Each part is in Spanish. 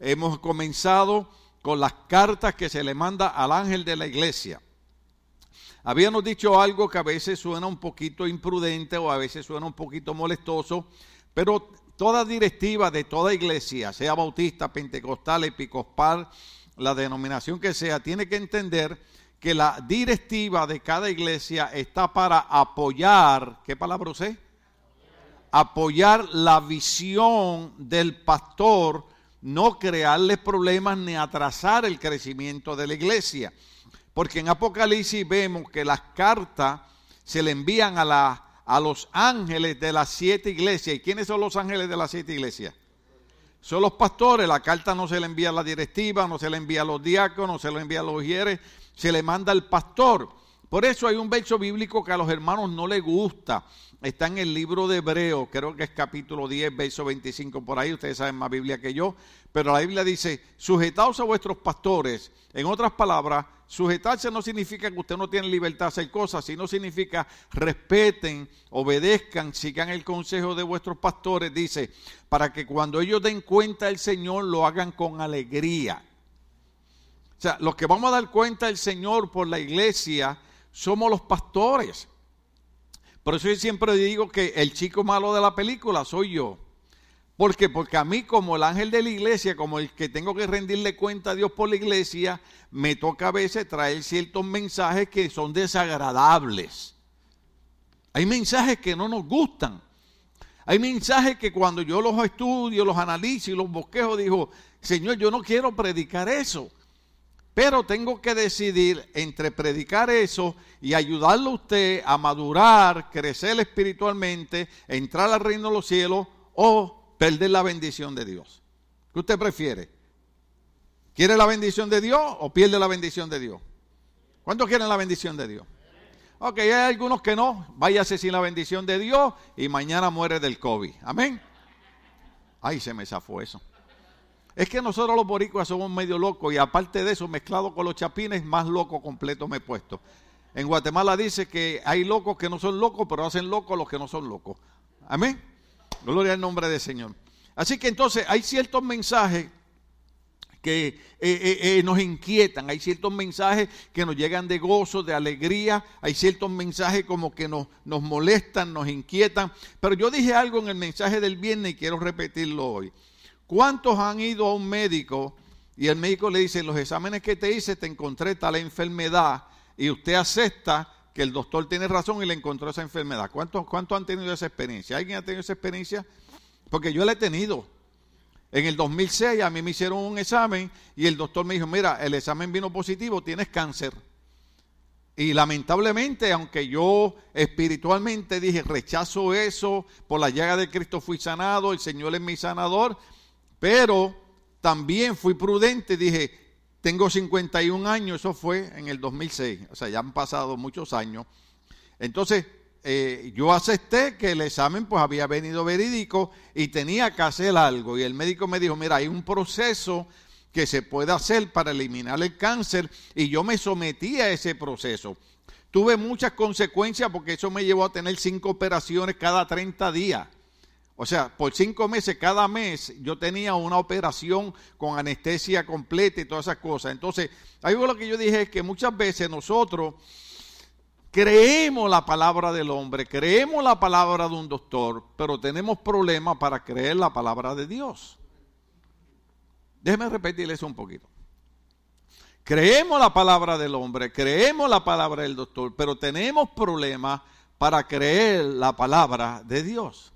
hemos comenzado con las cartas que se le manda al ángel de la iglesia. Habíamos dicho algo que a veces suena un poquito imprudente o a veces suena un poquito molestoso, pero toda directiva de toda iglesia, sea bautista, pentecostal, episcopal, la denominación que sea, tiene que entender que la directiva de cada iglesia está para apoyar, ¿qué palabra usé? Apoyar la visión del pastor, no crearle problemas ni atrasar el crecimiento de la iglesia. Porque en Apocalipsis vemos que las cartas se le envían a la a los ángeles de las siete iglesias. ¿Y quiénes son los ángeles de las siete iglesias? Son los pastores. La carta no se le envía a la directiva, no se le envía a los diáconos, no se le envía a los hieres, se le manda al pastor. Por eso hay un verso bíblico que a los hermanos no les gusta. Está en el libro de Hebreo, creo que es capítulo 10, verso 25 por ahí. Ustedes saben más Biblia que yo. Pero la Biblia dice, sujetaos a vuestros pastores. En otras palabras, Sujetarse no significa que usted no tiene libertad de hacer cosas, sino significa respeten, obedezcan, sigan el consejo de vuestros pastores, dice, para que cuando ellos den cuenta del Señor lo hagan con alegría. O sea, los que vamos a dar cuenta del Señor por la iglesia somos los pastores. Por eso yo siempre digo que el chico malo de la película soy yo. ¿Por qué? Porque a mí como el ángel de la iglesia, como el que tengo que rendirle cuenta a Dios por la iglesia, me toca a veces traer ciertos mensajes que son desagradables. Hay mensajes que no nos gustan. Hay mensajes que cuando yo los estudio, los analizo y los bosquejo, digo, Señor, yo no quiero predicar eso. Pero tengo que decidir entre predicar eso y ayudarle a usted a madurar, crecer espiritualmente, entrar al reino de los cielos o perder la bendición de Dios. ¿Qué usted prefiere? ¿Quiere la bendición de Dios o pierde la bendición de Dios? ¿Cuántos quieren la bendición de Dios? Ok, hay algunos que no. Váyase sin la bendición de Dios y mañana muere del COVID. Amén. Ay, se me zafó eso. Es que nosotros los boricuas somos medio locos y aparte de eso, mezclado con los chapines, más loco completo me he puesto. En Guatemala dice que hay locos que no son locos, pero hacen locos los que no son locos. Amén. Gloria al nombre del Señor. Así que entonces hay ciertos mensajes que eh, eh, eh, nos inquietan, hay ciertos mensajes que nos llegan de gozo, de alegría, hay ciertos mensajes como que nos, nos molestan, nos inquietan. Pero yo dije algo en el mensaje del viernes y quiero repetirlo hoy. ¿Cuántos han ido a un médico y el médico le dice, los exámenes que te hice te encontré tal enfermedad y usted acepta que el doctor tiene razón y le encontró esa enfermedad. ¿Cuántos, ¿Cuántos han tenido esa experiencia? ¿Alguien ha tenido esa experiencia? Porque yo la he tenido. En el 2006 a mí me hicieron un examen y el doctor me dijo, mira, el examen vino positivo, tienes cáncer. Y lamentablemente, aunque yo espiritualmente dije, rechazo eso, por la llaga de Cristo fui sanado, el Señor es mi sanador, pero también fui prudente, dije, tengo 51 años, eso fue en el 2006, o sea, ya han pasado muchos años. Entonces, eh, yo acepté que el examen pues había venido verídico y tenía que hacer algo. Y el médico me dijo, mira, hay un proceso que se puede hacer para eliminar el cáncer y yo me sometí a ese proceso. Tuve muchas consecuencias porque eso me llevó a tener cinco operaciones cada 30 días. O sea, por cinco meses, cada mes, yo tenía una operación con anestesia completa y todas esas cosas. Entonces, algo lo que yo dije es que muchas veces nosotros creemos la palabra del hombre, creemos la palabra de un doctor, pero tenemos problemas para creer la palabra de Dios. Déjeme repetirles un poquito. Creemos la palabra del hombre, creemos la palabra del doctor, pero tenemos problemas para creer la palabra de Dios.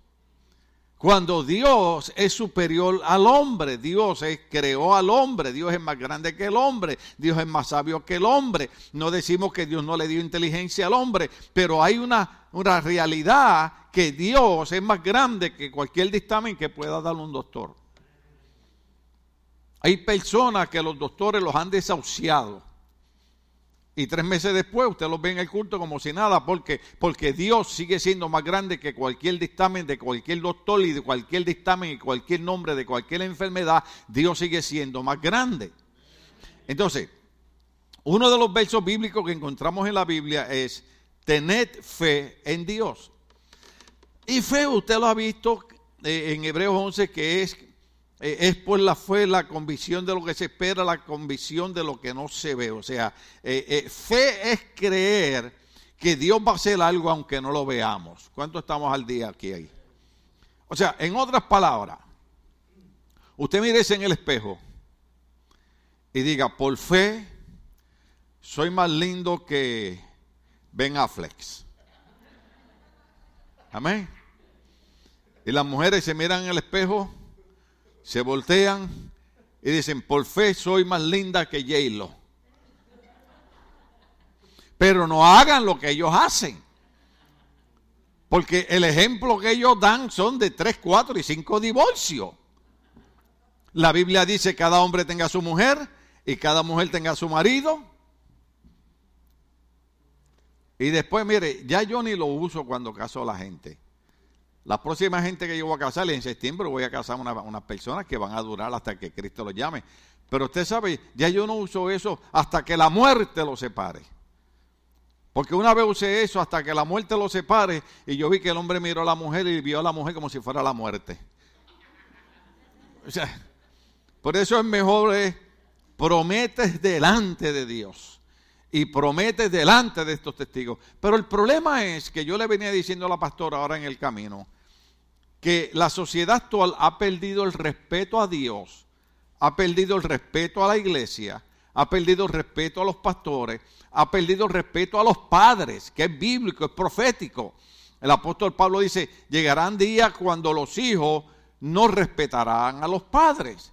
Cuando Dios es superior al hombre, Dios creó al hombre, Dios es más grande que el hombre, Dios es más sabio que el hombre. No decimos que Dios no le dio inteligencia al hombre, pero hay una, una realidad que Dios es más grande que cualquier dictamen que pueda dar un doctor. Hay personas que los doctores los han desahuciado y tres meses después usted los ve en el culto como si nada, porque, porque Dios sigue siendo más grande que cualquier dictamen de cualquier doctor y de cualquier dictamen y cualquier nombre de cualquier enfermedad, Dios sigue siendo más grande. Entonces, uno de los versos bíblicos que encontramos en la Biblia es, tened fe en Dios. Y fe, usted lo ha visto eh, en Hebreos 11, que es es por la fe, la convicción de lo que se espera, la convicción de lo que no se ve. O sea, eh, eh, fe es creer que Dios va a hacer algo aunque no lo veamos. ¿Cuánto estamos al día aquí ahí? O sea, en otras palabras, usted mírese en el espejo y diga, por fe, soy más lindo que Ben Affleck. Amén. Y las mujeres se miran en el espejo, se voltean y dicen, por fe soy más linda que j Pero no hagan lo que ellos hacen. Porque el ejemplo que ellos dan son de tres, cuatro y cinco divorcios. La Biblia dice cada hombre tenga su mujer y cada mujer tenga su marido. Y después, mire, ya yo ni lo uso cuando caso a la gente. La próxima gente que yo voy a casar, en septiembre voy a casar unas personas que van a durar hasta que Cristo los llame. Pero usted sabe, ya yo no uso eso hasta que la muerte lo separe. Porque una vez usé eso hasta que la muerte lo separe y yo vi que el hombre miró a la mujer y vio a la mujer como si fuera la muerte. Por eso es mejor eh, prometes delante de Dios y prometes delante de estos testigos. Pero el problema es que yo le venía diciendo a la pastora ahora en el camino, que la sociedad actual ha perdido el respeto a Dios, ha perdido el respeto a la iglesia, ha perdido el respeto a los pastores, ha perdido el respeto a los padres, que es bíblico, es profético. El apóstol Pablo dice, llegarán días cuando los hijos no respetarán a los padres.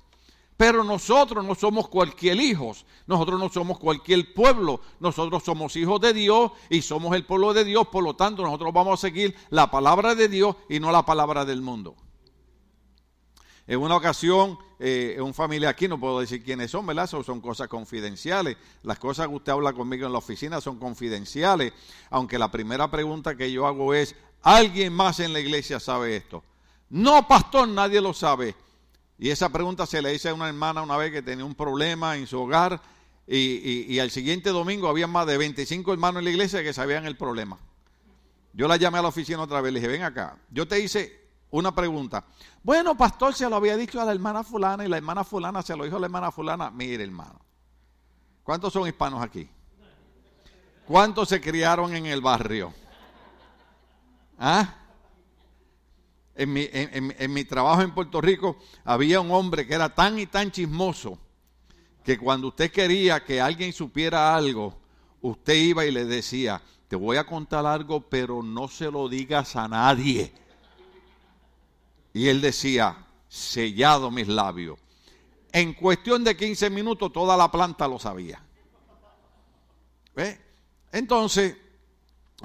Pero nosotros no somos cualquier hijos, nosotros no somos cualquier pueblo, nosotros somos hijos de Dios y somos el pueblo de Dios, por lo tanto nosotros vamos a seguir la palabra de Dios y no la palabra del mundo. En una ocasión, eh, un familia aquí, no puedo decir quiénes son, ¿verdad? son cosas confidenciales. Las cosas que usted habla conmigo en la oficina son confidenciales, aunque la primera pregunta que yo hago es, ¿alguien más en la iglesia sabe esto? No, pastor, nadie lo sabe. Y esa pregunta se le hice a una hermana una vez que tenía un problema en su hogar y, al siguiente domingo había más de 25 hermanos en la iglesia que sabían el problema. Yo la llamé a la oficina otra vez, y le dije, ven acá, yo te hice una pregunta. Bueno, pastor, se lo había dicho a la hermana fulana y la hermana fulana se lo dijo a la hermana fulana. Mire, hermano, ¿cuántos son hispanos aquí? ¿Cuántos se criaron en el barrio? ¿Ah? En mi, trabajo en Puerto Rico había un hombre que era tan y tan chismoso que cuando usted quería que alguien supiera algo, usted iba y le decía, te voy a contar algo, pero no se lo digas a nadie. Y él decía, sellado mis labios. En cuestión de 15 minutos toda la planta lo sabía. Entonces,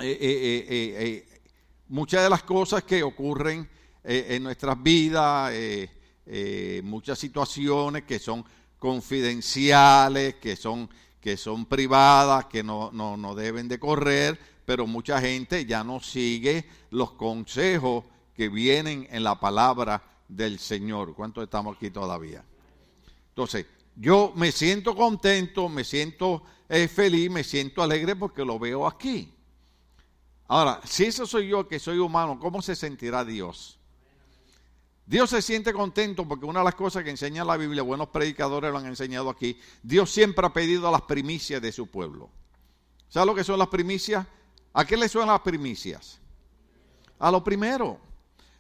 eh, eh, eh, muchas de las cosas que ocurren eh, en nuestras vidas, eh, eh, muchas situaciones que son confidenciales, que son, que son privadas, que no, no, no deben de correr, pero mucha gente ya no sigue los consejos que vienen en la palabra del Señor. ¿Cuántos estamos aquí todavía? Entonces, yo me siento contento, me siento feliz, me siento alegre porque lo veo aquí. Ahora, si eso soy yo que soy humano, ¿cómo se sentirá Dios? Dios se siente contento porque una de las cosas que enseña la Biblia, buenos predicadores lo han enseñado aquí, Dios siempre ha pedido las primicias de su pueblo. ¿Sabe lo que son las primicias? ¿A qué le suenan las primicias? A lo primero.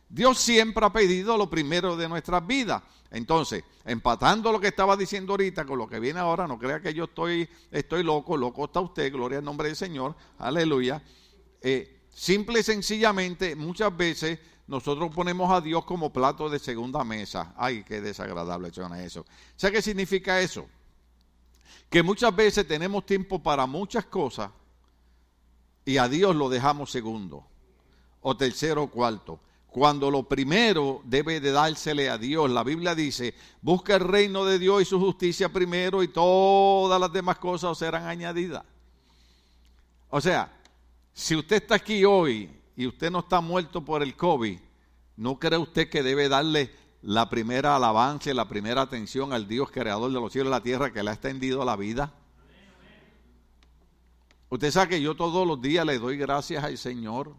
Dios siempre ha pedido lo primero de nuestras vidas. Entonces, empatando lo que estaba diciendo ahorita con lo que viene ahora, no crea que yo estoy, estoy loco, loco está usted, gloria al nombre del Señor, aleluya. Eh, simple y sencillamente, muchas veces nosotros ponemos a Dios como plato de segunda mesa. Ay, qué desagradable suena eso. ¿Sabe qué significa eso? Que muchas veces tenemos tiempo para muchas cosas y a Dios lo dejamos segundo, o tercero o cuarto. Cuando lo primero debe de dársele a Dios. La Biblia dice, busca el reino de Dios y su justicia primero y todas las demás cosas serán añadidas. O sea, si usted está aquí hoy y usted no está muerto por el COVID, ¿no cree usted que debe darle la primera alabanza y la primera atención al Dios creador de los cielos y la tierra que le ha extendido la vida? Usted sabe que yo todos los días le doy gracias al Señor.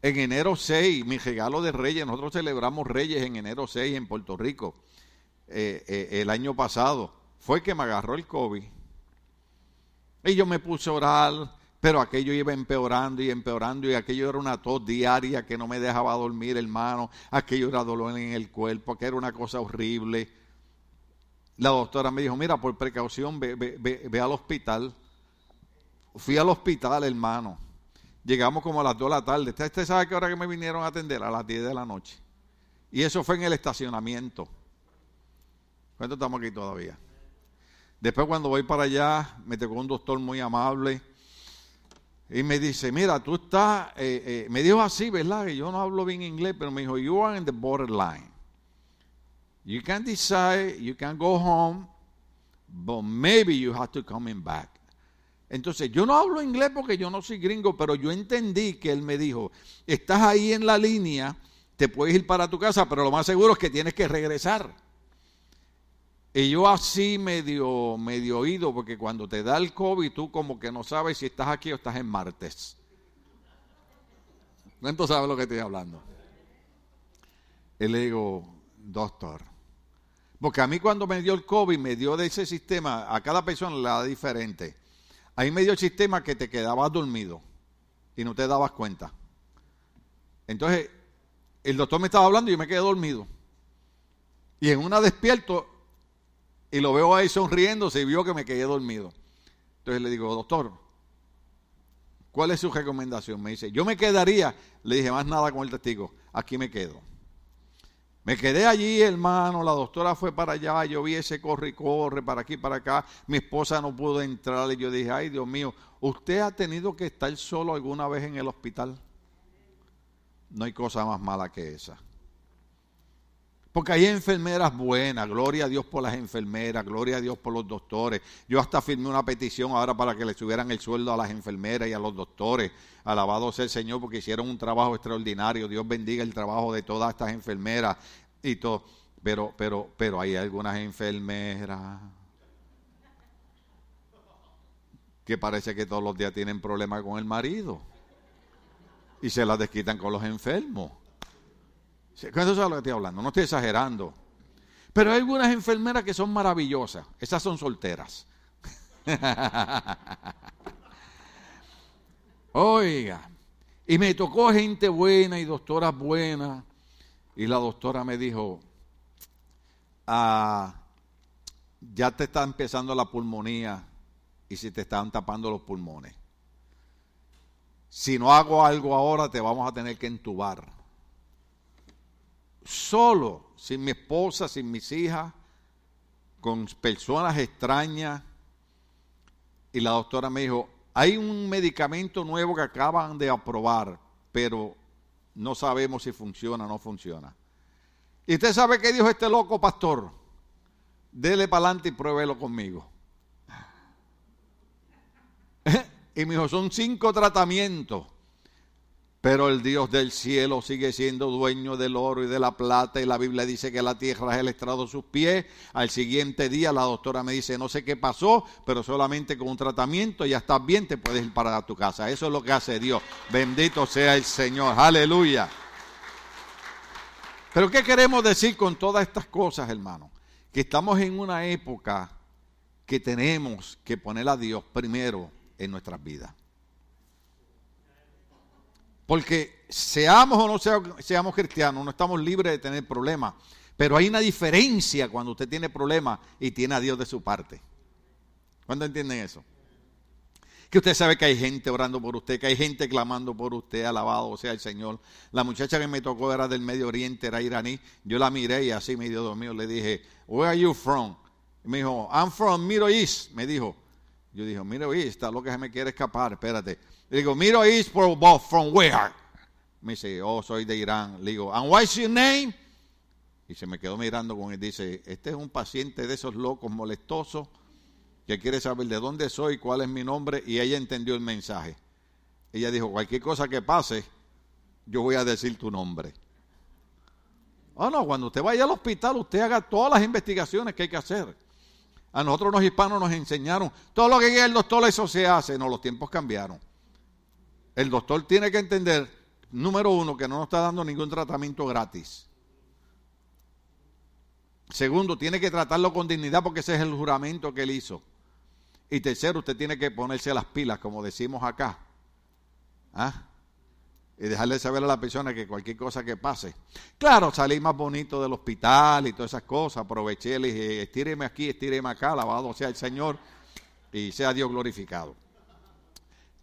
En enero 6, mi regalo de Reyes, nosotros celebramos Reyes en enero 6 en Puerto Rico, eh, eh, el año pasado, fue que me agarró el COVID. Y yo me puse a orar, pero aquello iba empeorando y empeorando y aquello era una tos diaria que no me dejaba dormir, hermano. Aquello era dolor en el cuerpo, que era una cosa horrible. La doctora me dijo, mira, por precaución, ve, ve, ve al hospital. Fui al hospital, hermano Llegamos como a las 2 de la tarde. ¿Usted sabe qué hora que me vinieron a atender? A las 10 de la noche. Y eso fue en el estacionamiento. ¿Cuánto estamos aquí todavía? Después cuando voy para allá, me tocó un doctor muy amable y me dice, mira, tú estás, eh, eh", me dijo así, ¿verdad? Que yo no hablo bien inglés, pero me dijo, you are in the borderline. You can decide, you can go home, but maybe you have to come back. Entonces, yo no hablo inglés porque yo no soy gringo, pero yo entendí que él me dijo, estás ahí en la línea, te puedes ir para tu casa, pero lo más seguro es que tienes que regresar. Y yo así medio, medio oído, porque cuando te da el COVID, tú como que no sabes si estás aquí o estás en martes. ¿Cuánto sabes lo que estoy hablando? Y le digo, doctor, porque a mí cuando me dio el COVID, me dio de ese sistema, a cada persona le da diferente Ahí me dio el sistema que te quedabas dormido y no te dabas cuenta. Entonces, el doctor me estaba hablando y yo me quedé dormido. Y en una despierto y lo veo ahí sonriendo, se vio que me quedé dormido. Entonces le digo, doctor, ¿cuál es su recomendación? Me dice, yo me quedaría, le dije, más nada con el testigo, aquí me quedo. Me quedé allí, hermano, la doctora fue para allá, yo vi ese corre y corre, para aquí, para acá, mi esposa no pudo entrar y yo dije, ay Dios mío, ¿usted ha tenido que estar solo alguna vez en el hospital? No hay cosa más mala que esa. Porque hay enfermeras buenas, gloria a Dios por las enfermeras, gloria a Dios por los doctores. Yo hasta firmé una petición ahora para que le subieran el sueldo a las enfermeras y a los doctores. Alabado sea el Señor porque hicieron un trabajo extraordinario. Dios bendiga el trabajo de todas estas enfermeras y todo. Pero, pero, pero hay algunas enfermeras que parece que todos los días tienen problemas con el marido y se las desquitan con los enfermos. ¿Cuánto es lo que hablando? No estoy exagerando. Pero hay algunas enfermeras que son maravillosas. Esas son solteras. Oiga, y me tocó gente buena y doctoras buenas. Y la doctora me dijo, ah, ya te está empezando la pulmonía y si te están tapando los pulmones. Si no hago algo ahora, te vamos a tener que entubar solo, sin mi esposa, sin mis hijas, con personas extrañas. Y la doctora me dijo, hay un medicamento nuevo que acaban de aprobar, pero no sabemos si funciona o no funciona. Y usted sabe qué dijo este loco pastor. Dele para adelante y pruébelo conmigo. y me dijo, son cinco tratamientos. Pero el Dios del cielo sigue siendo dueño del oro y de la plata y la Biblia dice que la tierra es el estrado de sus pies. Al siguiente día la doctora me dice, no sé qué pasó, pero solamente con un tratamiento ya estás bien, te puedes ir para tu casa. Eso es lo que hace Dios. Bendito sea el Señor. Aleluya. Pero ¿qué queremos decir con todas estas cosas, hermano? Que estamos en una época que tenemos que poner a Dios primero en nuestras vidas. Porque seamos o no seamos cristianos, no estamos libres de tener problemas. Pero hay una diferencia cuando usted tiene problemas y tiene a Dios de su parte. ¿Cuándo entienden eso? Que usted sabe que hay gente orando por usted, que hay gente clamando por usted, alabado sea el Señor. La muchacha que me tocó era del Medio Oriente, era iraní. Yo la miré y así medio dormido le dije, Where are you from? me dijo, I'm from Middle East. Me dijo, yo dije, Middle East, está lo que se me quiere escapar, espérate. Le digo, Middle East, from where? Me dice, oh, soy de Irán. Le digo, and what's your name? Y se me quedó mirando con él. Dice, este es un paciente de esos locos molestosos que quiere saber de dónde soy, cuál es mi nombre. Y ella entendió el mensaje. Ella dijo, cualquier cosa que pase, yo voy a decir tu nombre. Oh, no, cuando usted vaya al hospital, usted haga todas las investigaciones que hay que hacer. A nosotros los hispanos nos enseñaron, todo lo que quiere el doctor, eso se hace. No, los tiempos cambiaron. El doctor tiene que entender número uno, que no nos está dando ningún tratamiento gratis. Segundo, tiene que tratarlo con dignidad porque ese es el juramento que él hizo. Y tercero, usted tiene que ponerse las pilas, como decimos acá. ¿Ah? Y dejarle saber a la persona que cualquier cosa que pase. Claro, salí más bonito del hospital y todas esas cosas. Aproveché, le dije, estíreme aquí, estíreme acá, alabado sea el Señor y sea Dios glorificado.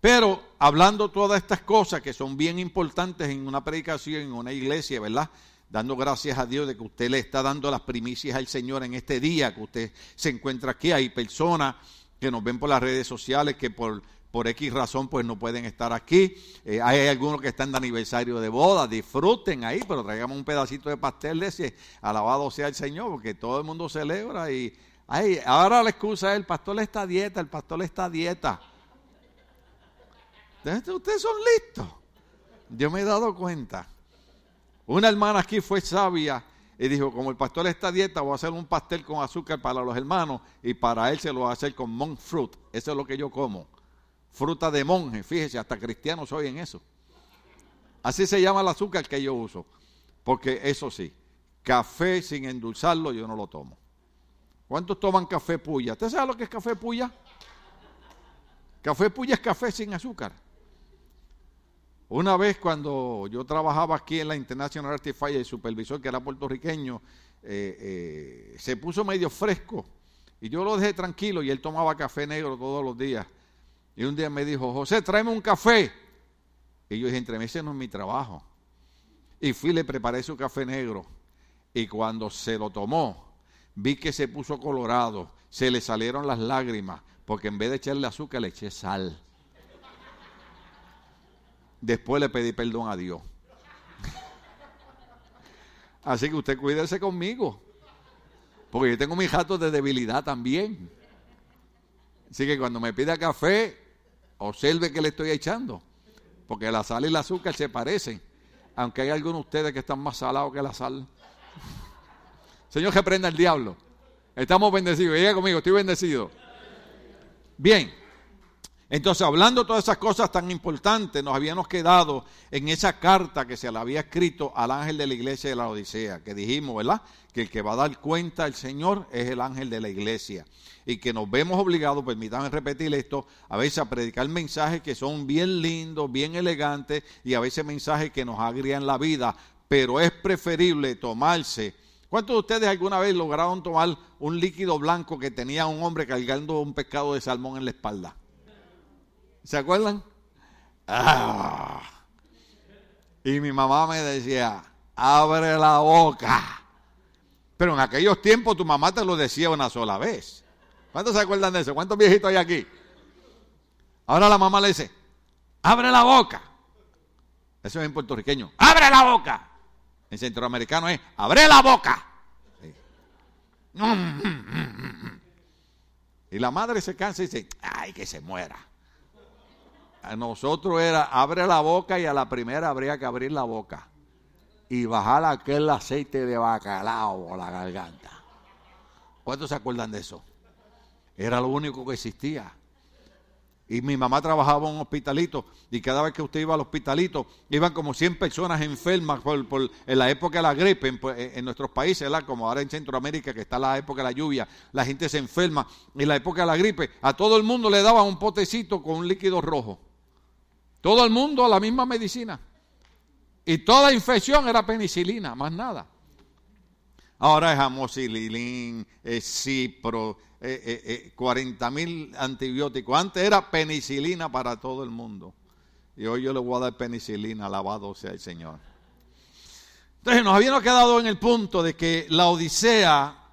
Pero hablando todas estas cosas que son bien importantes en una predicación, en una iglesia, ¿verdad? Dando gracias a Dios de que usted le está dando las primicias al Señor en este día que usted se encuentra aquí. Hay personas que nos ven por las redes sociales que por, por X razón pues no pueden estar aquí. Eh, hay algunos que están de aniversario de boda, disfruten ahí, pero traigamos un pedacito de pastel de ese, alabado sea el Señor, porque todo el mundo celebra y ay, ahora la excusa es el pastor está dieta, el pastor está dieta. Ustedes son listos. Yo me he dado cuenta. Una hermana aquí fue sabia y dijo, como el pastor está a dieta, voy a hacer un pastel con azúcar para los hermanos y para él se lo voy a hacer con monk fruit. Eso es lo que yo como. Fruta de monje, fíjese, hasta cristianos en eso. Así se llama el azúcar que yo uso. Porque eso sí, café sin endulzarlo yo no lo tomo. ¿Cuántos toman café puya? ¿Usted sabe lo que es café puya? Café puya es café sin azúcar. Una vez cuando yo trabajaba aquí en la International Artificial, el supervisor que era puertorriqueño, eh, eh, se puso medio fresco y yo lo dejé tranquilo y él tomaba café negro todos los días. Y un día me dijo, José, tráeme un café. Y yo dije, entre ese no es mi trabajo. Y fui, le preparé su café negro. Y cuando se lo tomó, vi que se puso colorado, se le salieron las lágrimas, porque en vez de echarle azúcar le eché sal. Después le pedí perdón a Dios. Así que usted cuídese conmigo. Porque yo tengo mis jatos de debilidad también. Así que cuando me pida café, observe que le estoy echando. Porque la sal y el azúcar se parecen. Aunque hay algunos de ustedes que están más salados que la sal. Señor, que prenda el diablo. Estamos bendecidos. Diga conmigo, estoy bendecido. Bien. Entonces, hablando todas esas cosas tan importantes, nos habíamos quedado en esa carta que se le había escrito al ángel de la iglesia de la Odisea, que dijimos, ¿verdad? Que el que va a dar cuenta al Señor es el ángel de la iglesia. Y que nos vemos obligados, permítanme repetir esto, a veces a predicar mensajes que son bien lindos, bien elegantes, y a veces mensajes que nos agrian la vida, pero es preferible tomarse. ¿Cuántos de ustedes alguna vez lograron tomar un líquido blanco que tenía un hombre cargando un pescado de salmón en la espalda? ¿Se acuerdan? Ah. Y mi mamá me decía, abre la boca. Pero en aquellos tiempos tu mamá te lo decía una sola vez. ¿Cuántos se acuerdan de eso? ¿Cuántos viejitos hay aquí? Ahora la mamá le dice, abre la boca. Eso es en puertorriqueño. Abre la boca. En centroamericano es, abre la boca. Y la madre se cansa y dice, ay, que se muera nosotros era abre la boca y a la primera habría que abrir la boca y bajar aquel aceite de bacalao a la garganta. ¿Cuántos se acuerdan de eso? Era lo único que existía. Y mi mamá trabajaba en un hospitalito y cada vez que usted iba al hospitalito iban como 100 personas enfermas por, en la época de la gripe en, nuestros países, como ahora en Centroamérica que está la época de la lluvia, la gente se enferma. En la época de la gripe a todo el mundo le daban un potecito con un líquido rojo. Todo el mundo a la misma medicina. Y toda infección era penicilina, más nada. Ahora es amoxicilina, es cipro, 40 mil antibióticos. Antes era penicilina para todo el mundo. Y hoy yo le voy a dar penicilina, alabado sea el Señor. Entonces nos habíamos quedado en el punto de que la Odisea,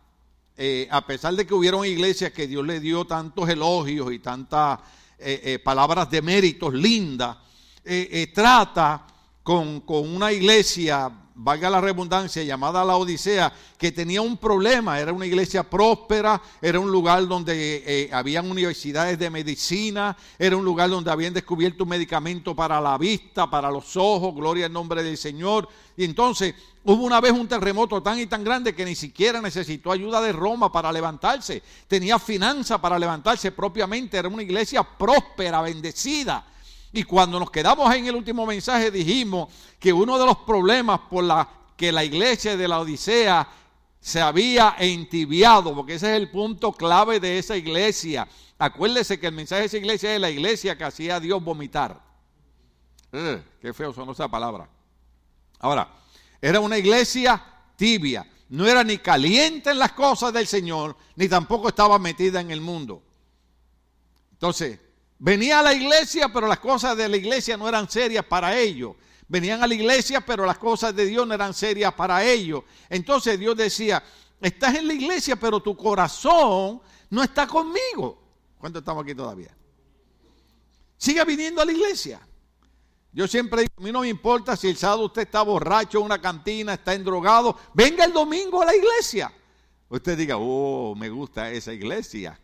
eh, a pesar de que hubieron iglesias que Dios le dio tantos elogios y tantas eh, eh, palabras de méritos lindas, eh, trata con, con, una iglesia, valga la redundancia, llamada la Odisea, que tenía un problema. Era una iglesia próspera, era un lugar donde habían universidades de medicina, era un lugar donde habían descubierto un medicamento para la vista, para los ojos, gloria al nombre del Señor. Y entonces Hubo una vez un terremoto tan y tan grande que ni siquiera necesitó ayuda de Roma para levantarse. Tenía finanzas para levantarse propiamente. Era una iglesia próspera, bendecida. Y cuando nos quedamos en el último mensaje dijimos que uno de los problemas por la que la iglesia de la Odisea se había entibiado, porque ese es el punto clave de esa iglesia. Acuérdese que el mensaje de esa iglesia es la iglesia que hacía a Dios vomitar. Eh, qué feo son esa palabra. Ahora, era una iglesia tibia. No era ni caliente en las cosas del Señor, ni tampoco estaba metida en el mundo. Entonces, venía a la iglesia, pero las cosas de la iglesia no eran serias para ellos. Venían a la iglesia, pero las cosas de Dios no eran serias para ellos. Entonces Dios decía, estás en la iglesia, pero tu corazón no está conmigo. ¿Cuánto estamos aquí todavía? Siga viniendo a la iglesia. Yo siempre digo, a mí no me importa si el sábado usted está borracho en una cantina, está endrogado, venga el domingo a la iglesia. Usted diga, oh, me gusta esa iglesia.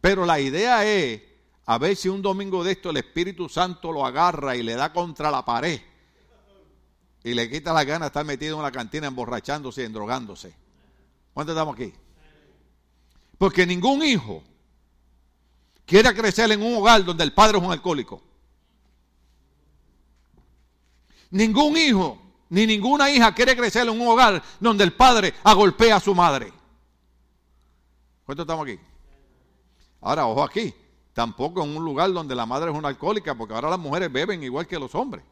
Pero la idea es, a ver si un domingo de esto el Espíritu Santo lo agarra y le da contra la pared. Y le quita la gana de estar metido en una cantina emborrachándose y endrogándose. ¿Cuántos estamos aquí? Porque ningún hijo quiere crecer en un hogar donde el padre es un alcohólico. Ningún hijo ni ninguna hija quiere crecer en un hogar donde el padre agolpea a su madre. ¿Cuántos estamos aquí? Ahora, ojo aquí, tampoco en un lugar donde la madre es una alcohólica, porque ahora las mujeres beben igual que los hombres.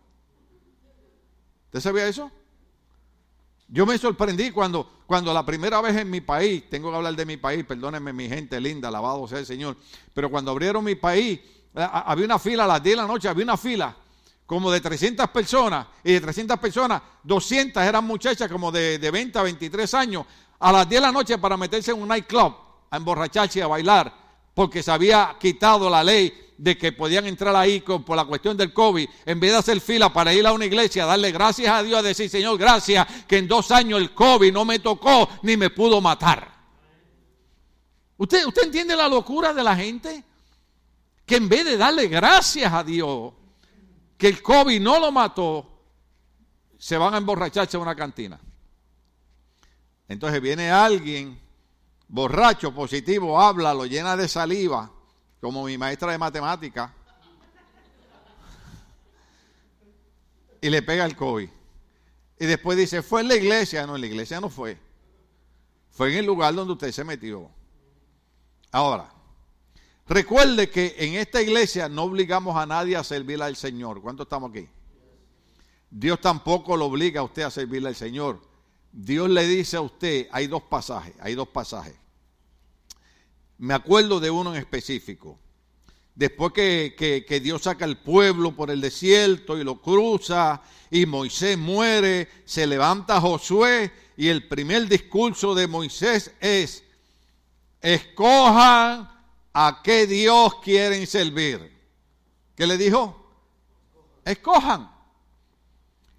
¿Usted sabía eso? Yo me sorprendí cuando, cuando la primera vez en mi país, tengo que hablar de mi país, perdónenme mi gente linda, alabado sea el Señor, pero cuando abrieron mi país, había una fila a las 10 de la noche, había una fila como de 300 personas, y de 300 personas, 200 eran muchachas como de, de 20 a 23 años, a las 10 de la noche para meterse en un nightclub, a emborracharse y a bailar, porque se había quitado la ley de que podían entrar ahí por la cuestión del COVID, en vez de hacer fila para ir a una iglesia, darle gracias a Dios, a decir, Señor, gracias que en dos años el COVID no me tocó ni me pudo matar. ¿Usted, ¿Usted entiende la locura de la gente? Que en vez de darle gracias a Dios, que el COVID no lo mató, se van a emborracharse en una cantina. Entonces viene alguien borracho, positivo, habla, lo llena de saliva, como mi maestra de matemática, y le pega el COVID. Y después dice, fue en la iglesia. No, en la iglesia no fue. Fue en el lugar donde usted se metió. Ahora, recuerde que en esta iglesia no obligamos a nadie a servirle al Señor. ¿Cuánto estamos aquí? Dios tampoco lo obliga a usted a servirle al Señor. Dios le dice a usted, hay dos pasajes, hay dos pasajes. Me acuerdo de uno en específico. Después que, Dios saca al pueblo por el desierto y lo cruza y Moisés muere, se levanta Josué y el primer discurso de Moisés es, escojan a qué Dios quieren servir. ¿Qué le dijo? Escojan.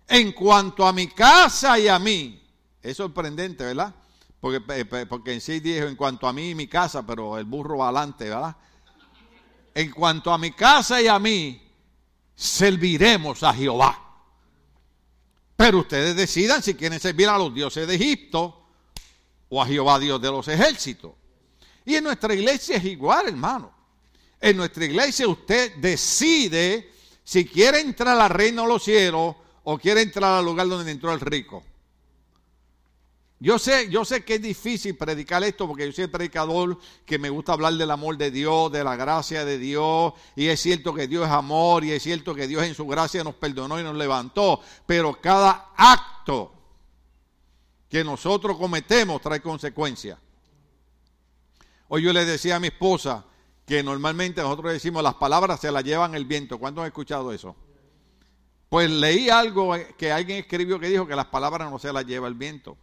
En cuanto a mi casa y a mí, es sorprendente, ¿verdad? Porque, eh, en sí dijo en cuanto a mí y mi casa, pero el burro va adelante, ¿verdad? En cuanto a mi casa y a mí, serviremos a Jehová. Pero ustedes decidan si quieren servir a los dioses de Egipto o a Jehová Dios de los ejércitos. Y en nuestra iglesia es igual, hermano. En nuestra iglesia usted decide si quiere entrar al reino de los cielos o quiere entrar al lugar donde entró el rico. Yo sé, yo sé que es difícil predicar esto porque yo soy el predicador que me gusta hablar del amor de Dios, de la gracia de Dios, y es cierto que Dios es amor, y es cierto que Dios en su gracia nos perdonó y nos levantó, pero cada acto que nosotros cometemos trae consecuencias. Hoy yo le decía a mi esposa que normalmente nosotros decimos las palabras se las llevan el viento. ¿Cuántos han escuchado eso? Pues leí algo que alguien escribió que dijo que las palabras no se las lleva el viento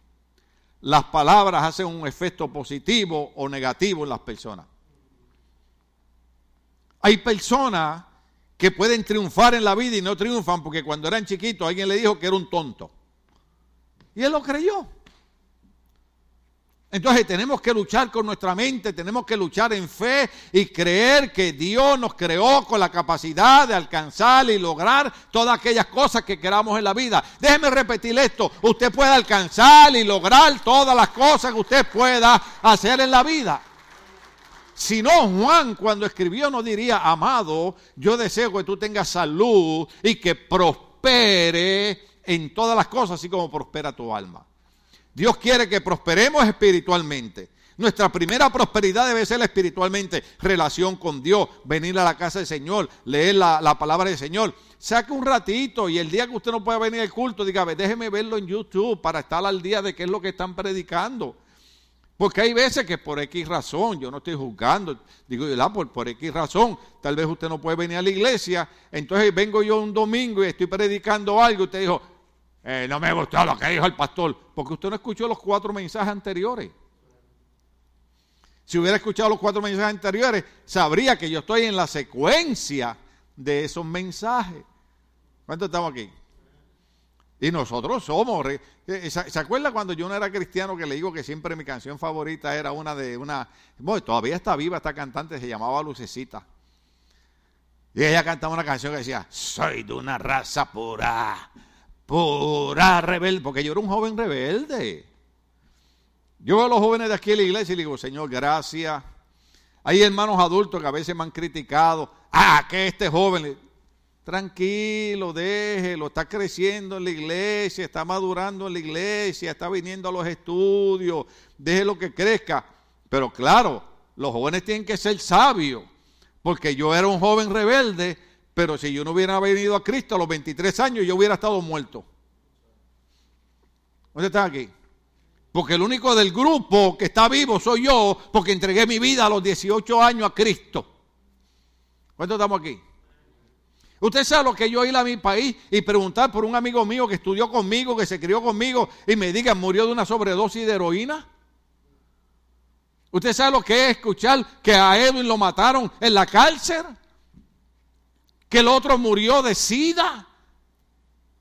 las palabras hacen un efecto positivo o negativo en las personas. Hay personas que pueden triunfar en la vida y no triunfan porque cuando eran chiquitos alguien le dijo que era un tonto. Y él lo creyó. Entonces tenemos que luchar con nuestra mente, tenemos que luchar en fe y creer que Dios nos creó con la capacidad de alcanzar y lograr todas aquellas cosas que queramos en la vida. Déjeme repetir esto, usted puede alcanzar y lograr todas las cosas que usted pueda hacer en la vida. Si no, Juan cuando escribió no diría, amado, yo deseo que tú tengas salud y que prospere en todas las cosas, así como prospera tu alma. Dios quiere que prosperemos espiritualmente. Nuestra primera prosperidad debe ser espiritualmente, relación con Dios, venir a la casa del Señor, leer la, palabra del Señor. Saque un ratito y el día que usted no pueda venir al culto, diga, déjeme verlo en YouTube para estar al día de qué es lo que están predicando. Porque hay veces que por X razón, yo no estoy juzgando, digo, por, por X razón, tal vez usted no puede venir a la iglesia, entonces vengo yo un domingo y estoy predicando algo, y usted dijo, eh, no me gustó lo que dijo el pastor, porque usted no escuchó los cuatro mensajes anteriores. Si hubiera escuchado los cuatro mensajes anteriores, sabría que yo estoy en la secuencia de esos mensajes. ¿Cuántos estamos aquí? Y nosotros somos. Eh, ¿Se acuerda cuando yo no era cristiano que le digo que siempre mi canción favorita era una de una. Bueno, todavía está viva esta cantante, se llamaba Lucecita. Y ella cantaba una canción que decía: Soy de una raza pura, pura rebelde. Porque yo era un joven rebelde. Yo veo a los jóvenes de aquí en la iglesia y digo, Señor, gracias. Hay hermanos adultos que a veces me han criticado. Ah, que este joven. Tranquilo, déjelo, está creciendo en la iglesia, está madurando en la iglesia, está viniendo a los estudios, déjelo que crezca. Pero claro, los jóvenes tienen que ser sabios, porque yo era un joven rebelde, pero si yo no hubiera venido a Cristo a los 23 años, yo hubiera estado muerto. ¿Dónde está aquí? Porque el único del grupo que está vivo soy yo, porque entregué mi vida a los 18 años a Cristo. ¿Cuántos estamos aquí? Usted sabe lo que yo ir a mi país y preguntar por un amigo mío que estudió conmigo, que se crió conmigo y me diga murió de una sobredosis de heroína. Usted sabe lo que es escuchar que a Edwin lo mataron en la cárcel, que el otro murió de sida,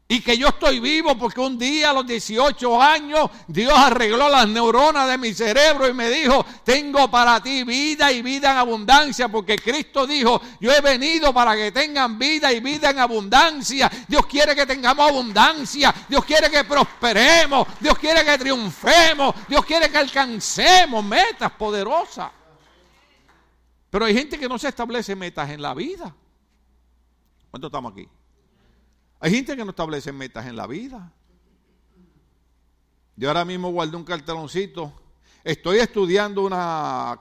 y que yo estoy vivo porque un día a los 18 años Dios arregló las neuronas de mi cerebro y me dijo, tengo para ti vida y vida en abundancia, porque Cristo dijo, yo he venido para que tengan vida y vida en abundancia. Dios quiere que tengamos abundancia, Dios quiere que prosperemos, Dios quiere que triunfemos, Dios quiere que alcancemos metas poderosas. Pero hay gente que no se establece metas en la vida. ¿Cuánto estamos aquí? Hay gente que no establece metas en la vida. Yo ahora mismo guardé un carteloncito. Estoy estudiando una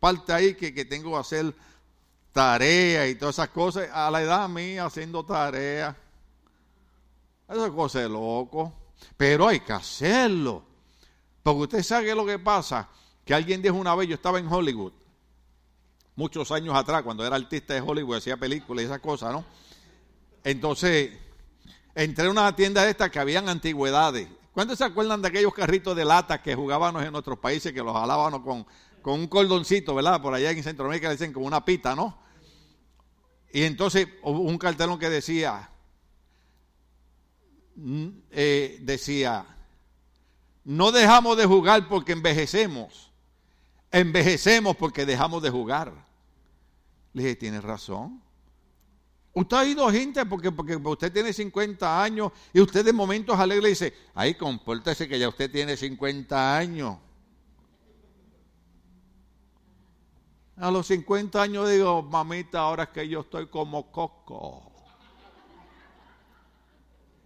parte ahí que, tengo que hacer tarea y todas esas cosas. A la edad mía haciendo tarea. Esa cosa de loco. Pero hay que hacerlo. Porque usted sabe lo que pasa. Que alguien dijo una vez, yo estaba en Hollywood. Muchos años atrás, cuando era artista de Hollywood, hacía películas y esas cosas, ¿no? Entonces, entré a una tienda de estas que habían antigüedades. ¿Cuántos se acuerdan de aquellos carritos de lata que jugábamos en nuestros países, que los jalábamos con, con un cordoncito, ¿verdad? Por allá en Centroamérica le dicen como una pita, ¿no? Y entonces un cartelón que decía, mm, eh, decía, no dejamos de jugar porque envejecemos, envejecemos porque dejamos de jugar. Le dije, tienes razón. Usted ha ido gente porque, porque usted tiene 50 años y usted de momentos alegre dice, ay, compórtese que ya usted tiene 50 años. A los 50 años digo, mamita, ahora es que yo estoy como coco.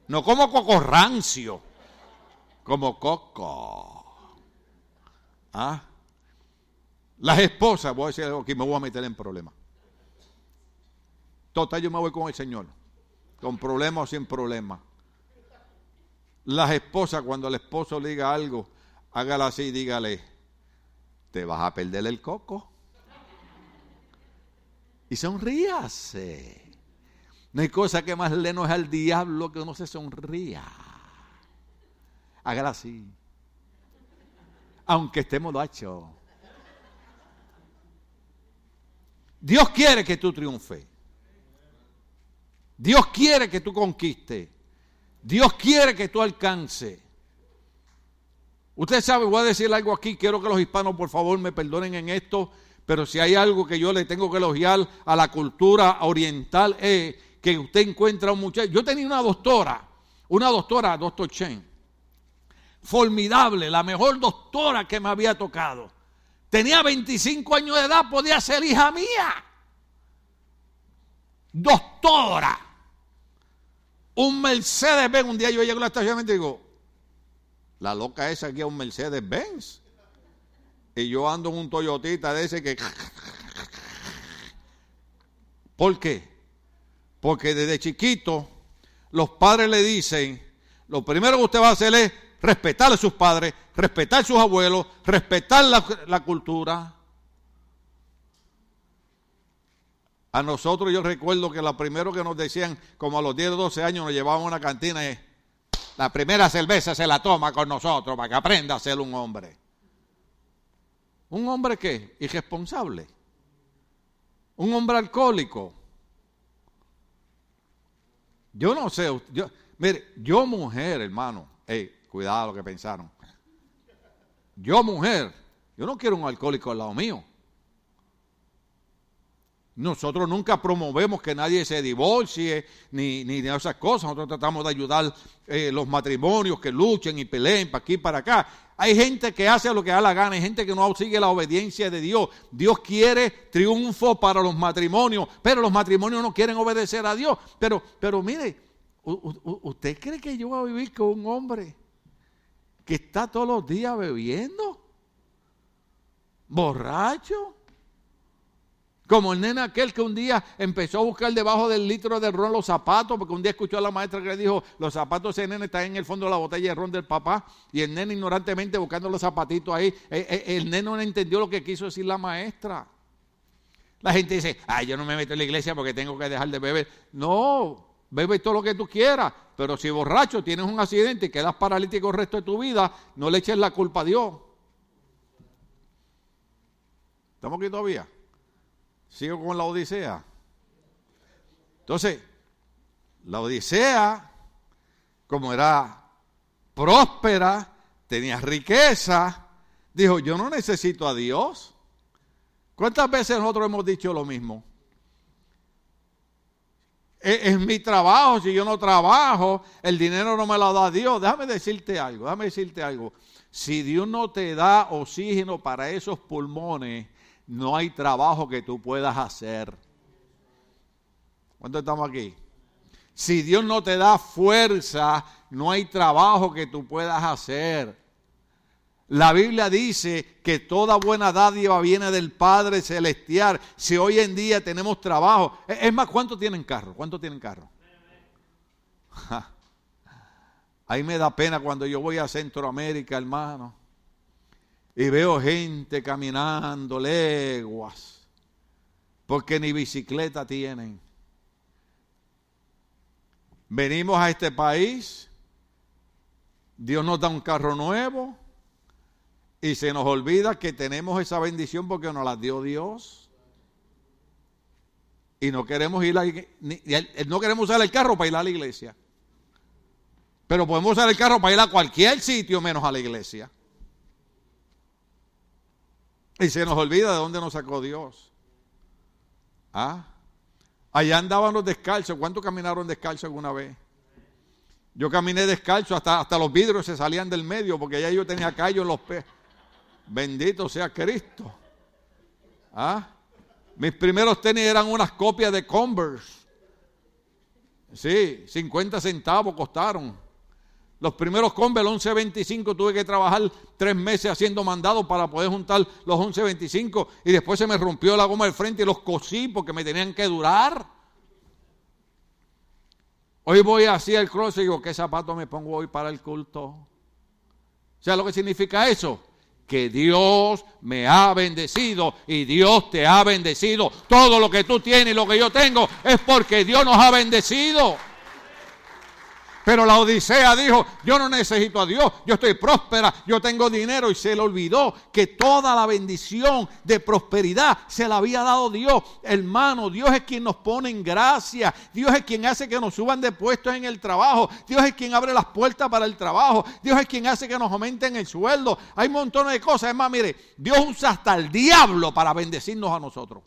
No como coco rancio, como coco. ¿Ah? Las esposas, voy a decir algo aquí, me voy a meter en problemas. Total, yo me voy con el Señor. Con problemas o sin problemas. Las esposas, cuando el esposo le diga algo, hágala así y dígale, te vas a perder el coco. Y sonríase. No hay cosa que más le es al diablo que uno se sonría. Hágala así. Aunque estemos hecho. Dios quiere que tú triunfes. Dios quiere que tú conquistes. Dios quiere que tú alcances. Usted sabe, voy a decir algo aquí, quiero que los hispanos por favor me perdonen en esto, pero si hay algo que yo le tengo que elogiar a la cultura oriental es que usted encuentra un muchacho. Yo tenía una doctora, una doctora, doctor Chen, formidable, la mejor doctora que me había tocado. Tenía 25 años de edad, podía ser hija mía. Doctora. Un Mercedes Benz. Un día yo llego a la estación y digo, la loca esa aquí es un Mercedes Benz. Y yo ando en un Toyotita de ese que... ¿Por qué? Porque desde chiquito los padres le dicen, lo primero que usted va a hacer es respetar a sus padres, respetar a sus abuelos, respetar la, cultura. A nosotros yo recuerdo que lo primero que nos decían, como a los 10 o 12 años, nos llevaban a una cantina y la primera cerveza se la toma con nosotros para que aprenda a ser un hombre. ¿Un hombre qué? Irresponsable. Un hombre alcohólico. Yo no sé, yo, mire, yo mujer, hermano, cuidado lo que pensaron. Yo mujer, yo no quiero un alcohólico al lado mío. Nosotros nunca promovemos que nadie se divorcie ni, ni esas cosas. Nosotros tratamos de ayudar eh, los matrimonios que luchen y peleen para aquí y para acá. Hay gente que hace lo que da la gana, hay gente que no sigue la obediencia de Dios. Dios quiere triunfo para los matrimonios, pero los matrimonios no quieren obedecer a Dios. Pero, pero mire, ¿usted cree que yo voy a vivir con un hombre que está todos los días bebiendo? ¿Borracho? Como el nene aquel que un día empezó a buscar debajo del litro de ron los zapatos, porque un día escuchó a la maestra que le dijo, los zapatos de ese nene están en el fondo de la botella de ron del papá, y el nene ignorantemente buscando los zapatitos ahí, eh, eh, el nene no entendió lo que quiso decir la maestra. La gente dice, ay, yo no me meto en la iglesia porque tengo que dejar de beber. No, bebe todo lo que tú quieras, pero si borracho tienes un accidente y quedas paralítico el resto de tu vida, no le eches la culpa a Dios. ¿Estamos aquí todavía? Sigo con la Odisea. Entonces, la Odisea, como era próspera, tenía riqueza, dijo, yo no necesito a Dios. ¿Cuántas veces nosotros hemos dicho lo mismo? Es, mi trabajo, si yo no trabajo, el dinero no me lo da Dios. Déjame decirte algo, déjame decirte algo. Si Dios no te da oxígeno para esos pulmones, no hay trabajo que tú puedas hacer. ¿Cuánto estamos aquí? Si Dios no te da fuerza, no hay trabajo que tú puedas hacer. La Biblia dice que toda buena dádiva viene del Padre Celestial. Si hoy en día tenemos trabajo, es más, ¿cuántos tienen carro? ¿Cuántos tienen carro? Ahí me da pena cuando yo voy a Centroamérica, hermano y veo gente caminando leguas, porque ni bicicleta tienen. Venimos a este país, Dios nos da un carro nuevo y se nos olvida que tenemos esa bendición porque nos la dio Dios. Y no queremos ir a, no queremos usar el carro para ir a la iglesia. Pero podemos usar el carro para ir a cualquier sitio menos a la iglesia. Y se nos olvida de dónde nos sacó Dios. ¿Ah? Allá andábamos descalzos. ¿Cuántos caminaron descalzos alguna vez? Yo caminé descalzo, hasta, hasta los vidrios se salían del medio, porque ya yo tenía callo en los pies. Bendito sea Cristo. ¿Ah? Mis primeros tenis eran unas copias de Converse. Sí, 50 centavos costaron. Los primeros Converse 1125 tuve que trabajar tres meses haciendo mandado para poder juntar los 1125 y después se me rompió la goma del frente y los cosí porque me tenían que durar. Hoy voy así al cross y digo, ¿qué zapato me pongo hoy para el culto? ¿Sabes lo que significa eso? Que Dios me ha bendecido y Dios te ha bendecido. Todo lo que tú tienes y lo que yo tengo es porque Dios nos ha bendecido. Pero la Odisea dijo, yo no necesito a Dios, yo estoy próspera, yo tengo dinero y se le olvidó que toda la bendición de prosperidad se la había dado Dios. Hermano, Dios es quien nos pone en gracia, Dios es quien hace que nos suban de puestos en el trabajo, Dios es quien abre las puertas para el trabajo, Dios es quien hace que nos aumenten el sueldo. Hay montones de cosas. Es más, mire, Dios usa hasta el diablo para bendecirnos a nosotros.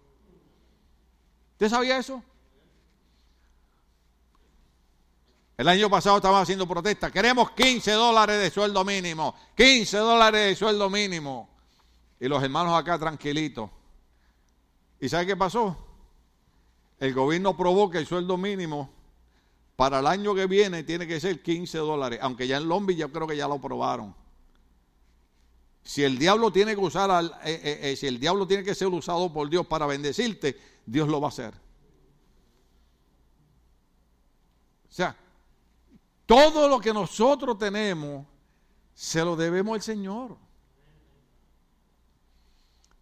¿Usted sabía eso? El año pasado estaban haciendo protesta. Queremos 15 dólares de sueldo mínimo. 15 dólares de sueldo mínimo. Y los hermanos acá tranquilitos. ¿Y sabe qué pasó? El gobierno probó que el sueldo mínimo para el año que viene tiene que ser 15 dólares, aunque ya en Lombi yo creo que ya lo probaron. Si el diablo tiene que usar, al, eh, eh, eh, si el diablo tiene que ser usado por Dios para bendecirte, Dios lo va a hacer. O sea, todo lo que nosotros tenemos se lo debemos al Señor.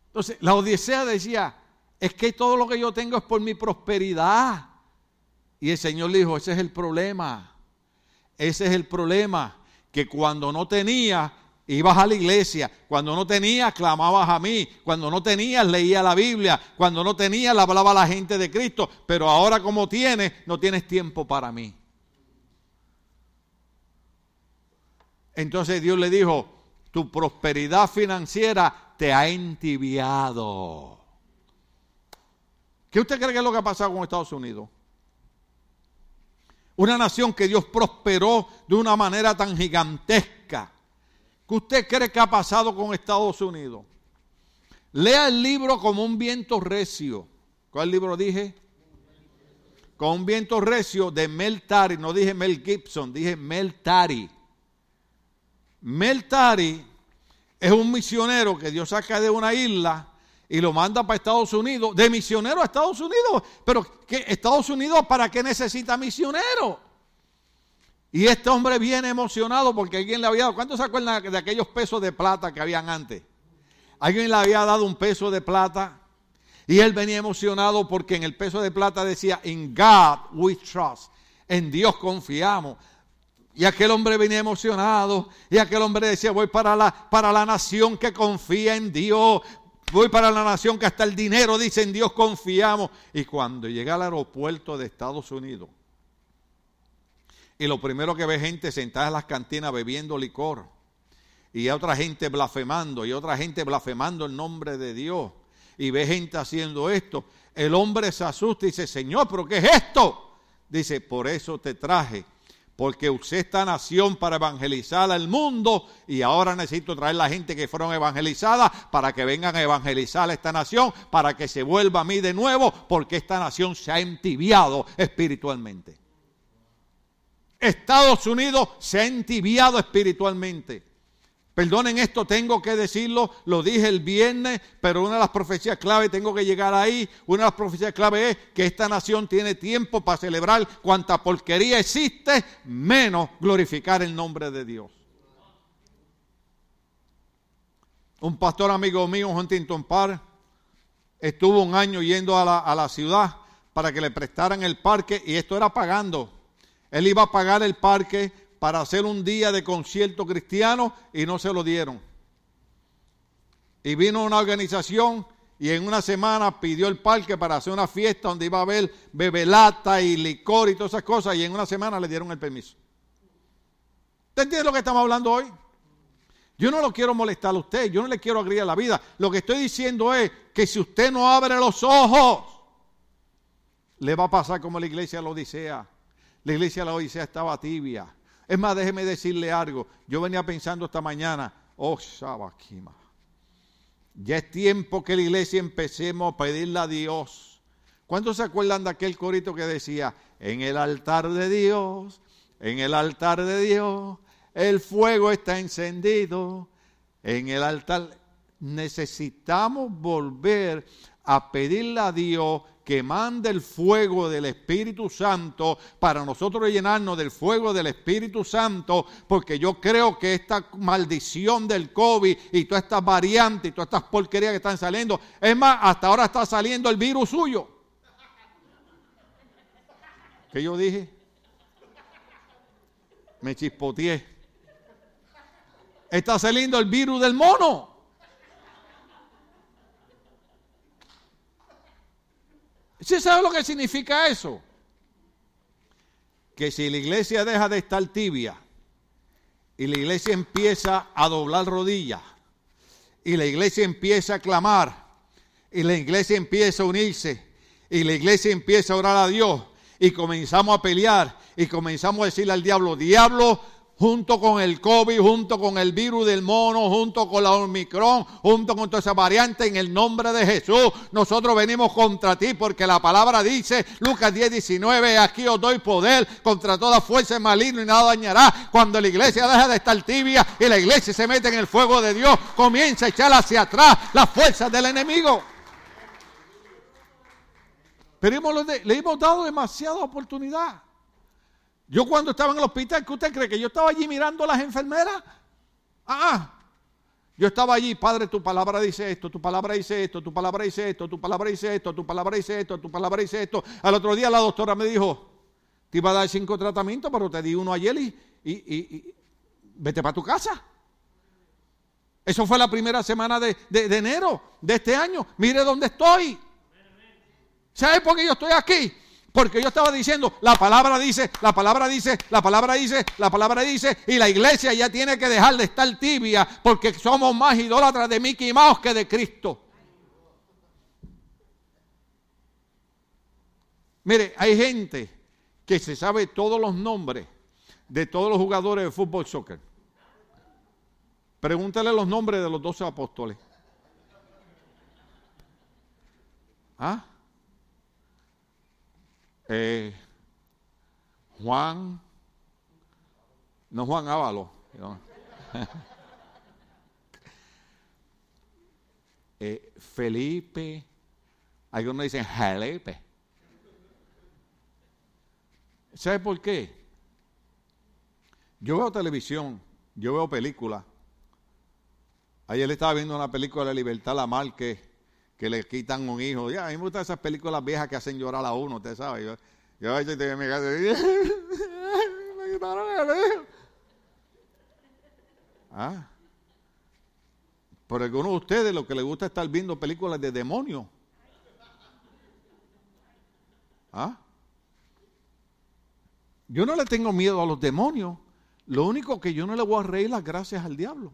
Entonces, la Odisea decía, es que todo lo que yo tengo es por mi prosperidad. Y el Señor le dijo, ese es el problema. Ese es el problema. Que cuando no tenía, ibas a la iglesia. Cuando no tenías, clamabas a mí. Cuando no tenías, leía la Biblia. Cuando no tenías, le hablaba a la gente de Cristo. Pero ahora como tienes, no tienes tiempo para mí. Entonces Dios le dijo, tu prosperidad financiera te ha entibiado. ¿Qué usted cree que es lo que ha pasado con Estados Unidos? Una nación que Dios prosperó de una manera tan gigantesca. ¿Qué usted cree que ha pasado con Estados Unidos? Lea el libro como un viento recio. ¿Cuál libro dije? Con un viento recio de Mel Tari. No dije Mel Gibson, dije Mel Tari. Mel Tari es un misionero que Dios saca de una isla y lo manda para Estados Unidos, de misionero a Estados Unidos. Pero ¿qué, Estados Unidos, ¿para qué necesita misionero? Y este hombre viene emocionado porque alguien le había dado, ¿cuántos se acuerdan de aquellos pesos de plata que habían antes? Alguien le había dado un peso de plata y él venía emocionado porque en el peso de plata decía, in God we trust, en Dios confiamos. Y aquel hombre venía emocionado. Y aquel hombre decía, voy para la, para la nación que confía en Dios. Voy para la nación que hasta el dinero dice en Dios confiamos. Y cuando llega al aeropuerto de Estados Unidos, y lo primero que ve gente sentada en las cantinas bebiendo licor, y otra gente blasfemando, y otra gente blasfemando el nombre de Dios, y ve gente haciendo esto, el hombre se asusta y dice, Señor, ¿pero qué es esto? Dice, por eso te traje porque usé esta nación para evangelizar al mundo y ahora necesito traer la gente que fueron evangelizadas para que vengan a evangelizar a esta nación, para que se vuelva a mí de nuevo, porque esta nación se ha entibiado espiritualmente. Estados Unidos se ha entibiado espiritualmente. Perdonen esto, tengo que decirlo, lo dije el viernes, pero una de las profecías clave, tengo que llegar ahí, una de las profecías clave es que esta nación tiene tiempo para celebrar cuanta porquería existe, menos glorificar el nombre de Dios. Un pastor amigo mío, Huntington Park, estuvo un año yendo a la, a la ciudad para que le prestaran el parque y esto era pagando. Él iba a pagar el parque para hacer un día de concierto cristiano y no se lo dieron. Y vino una organización y en una semana pidió el parque para hacer una fiesta donde iba a haber bebelata y licor y todas esas cosas y en una semana le dieron el permiso. ¿Usted entiende lo que estamos hablando hoy? Yo no lo quiero molestar a usted, yo no le quiero agregar la vida. Lo que estoy diciendo es que si usted no abre los ojos, le va a pasar como la iglesia lo Odisea. La iglesia de la Odisea estaba tibia. Es más, déjeme decirle algo. Yo venía pensando esta mañana, oh, Shabakima. Ya es tiempo que la iglesia empecemos a pedirle a Dios. ¿Cuántos se acuerdan de aquel corito que decía, en el altar de Dios, en el altar de Dios, el fuego está encendido, en el altar necesitamos volver a pedirle a Dios que mande el fuego del Espíritu Santo para nosotros llenarnos del fuego del Espíritu Santo, porque yo creo que esta maldición del COVID y todas estas variantes y todas estas porquerías que están saliendo, es más, hasta ahora está saliendo el virus suyo. ¿Qué yo dije? Me chispoteé. Está saliendo el virus del mono. ¿Sí sabe lo que significa eso? Que si la iglesia deja de estar tibia y la iglesia empieza a doblar rodillas y la iglesia empieza a clamar y la iglesia empieza a unirse y la iglesia empieza a orar a Dios y comenzamos a pelear y comenzamos a decirle al diablo, diablo, junto con el COVID, junto con el virus del mono, junto con la Omicron, junto con toda esa variante, en el nombre de Jesús, nosotros venimos contra ti porque la palabra dice, Lucas 10, 19, aquí os doy poder contra toda fuerza maligna y nada dañará. Cuando la iglesia deja de estar tibia y la iglesia se mete en el fuego de Dios, comienza a echar hacia atrás las fuerzas del enemigo. Pero le hemos dado demasiada oportunidad. Yo cuando estaba en el hospital, ¿qué usted cree? ¿Que yo estaba allí mirando a las enfermeras? Ah, ah, yo estaba allí, Padre, tu palabra dice esto, tu palabra dice esto, tu palabra dice esto, tu palabra dice esto, tu palabra dice esto, tu palabra dice esto. Al otro día la doctora me dijo, te iba a dar cinco tratamientos, pero te di uno ayer y, y, vete para tu casa. Eso fue la primera semana de, de enero de este año. Mire dónde estoy. ¿Sabe por qué yo estoy aquí? Porque yo estaba diciendo, la palabra dice, la palabra dice, la palabra dice, la palabra dice, y la iglesia ya tiene que dejar de estar tibia porque somos más idólatras de Mickey Mouse que de Cristo. Mire, hay gente que se sabe todos los nombres de todos los jugadores de fútbol soccer. Pregúntale los nombres de los doce apóstoles. ¿Ah? Eh, Juan, no Juan Ávalo, eh, Felipe, algunos dicen Jalepe. ¿Sabe por qué? Yo veo televisión, yo veo películas. Ayer estaba viendo una película de Libertad Lamar que le quitan un hijo. Ya, a mí me gustan esas películas viejas que hacen llorar a uno, usted sabe. Yo, yo a veces mi casa me quitaron el hijo. Ah. Por algunos de ustedes lo que les gusta es estar viendo películas de demonios. ¿Ah? Yo no le tengo miedo a los demonios. Lo único que yo no le voy a reír las gracias al diablo.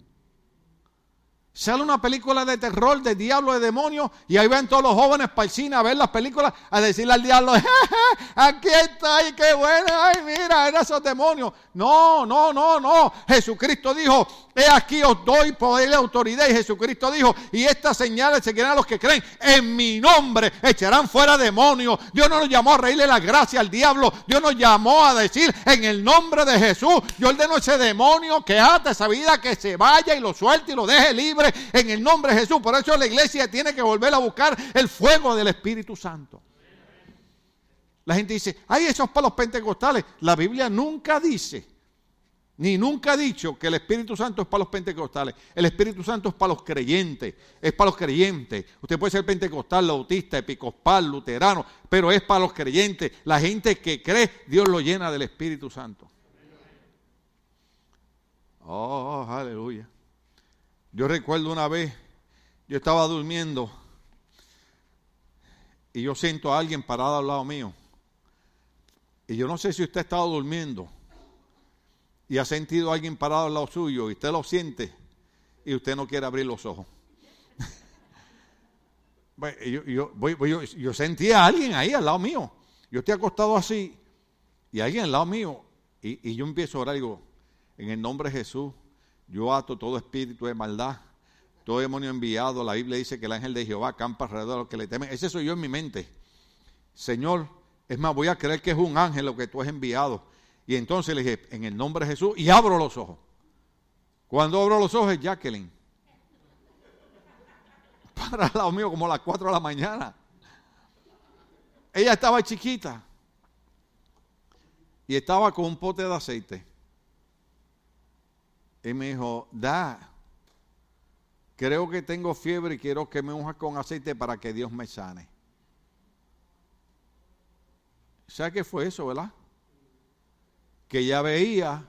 Sale una película de terror, de diablo, de demonio, y ahí ven todos los jóvenes para el cine a ver las películas, a decirle al diablo, aquí está, y qué bueno, ay, mira, eran esos demonios. No, no, no, no. Jesucristo dijo, he aquí os doy poder y autoridad. Y Jesucristo dijo, y estas señales seguirán a los que creen. En mi nombre echarán fuera demonios. Dios no nos llamó a reírle la gracia al diablo. Dios nos llamó a decir, en el nombre de Jesús, yo ordeno ese demonio que ata esa vida, que se vaya y lo suelte y lo deje libre en el nombre de Jesús. Por eso la iglesia tiene que volver a buscar el fuego del Espíritu Santo. La gente dice, ay, esos para los pentecostales. La Biblia nunca dice, ni nunca ha dicho que el Espíritu Santo es para los pentecostales. El Espíritu Santo es para los creyentes, es para los creyentes. Usted puede ser pentecostal, bautista, episcopal, luterano, pero es para los creyentes. La gente que cree, Dios lo llena del Espíritu Santo. Oh, aleluya. Yo recuerdo una vez, yo estaba durmiendo y yo siento a alguien parado al lado mío. Y yo no sé si usted ha estado durmiendo y ha sentido a alguien parado al lado suyo y usted lo siente y usted no quiere abrir los ojos. yo, sentía a alguien ahí al lado mío. Yo estoy acostado así y alguien al lado mío y, y yo empiezo a orar y digo, en el nombre de Jesús, yo ato todo espíritu de maldad, todo demonio enviado. La Biblia dice que el ángel de Jehová campa alrededor de los que le temen. Ese soy yo en mi mente. Señor, es más, voy a creer que es un ángel lo que tú has enviado. Y entonces le dije, en el nombre de Jesús, y abro los ojos. Cuando abro los ojos Jacqueline. Para al lado mío como a las 4 de la mañana. Ella estaba chiquita. Y estaba con un pote de aceite. Y me dijo, da, creo que tengo fiebre y quiero que me unja con aceite para que Dios me sane. ¿Sabe qué fue eso, verdad? Que ya veía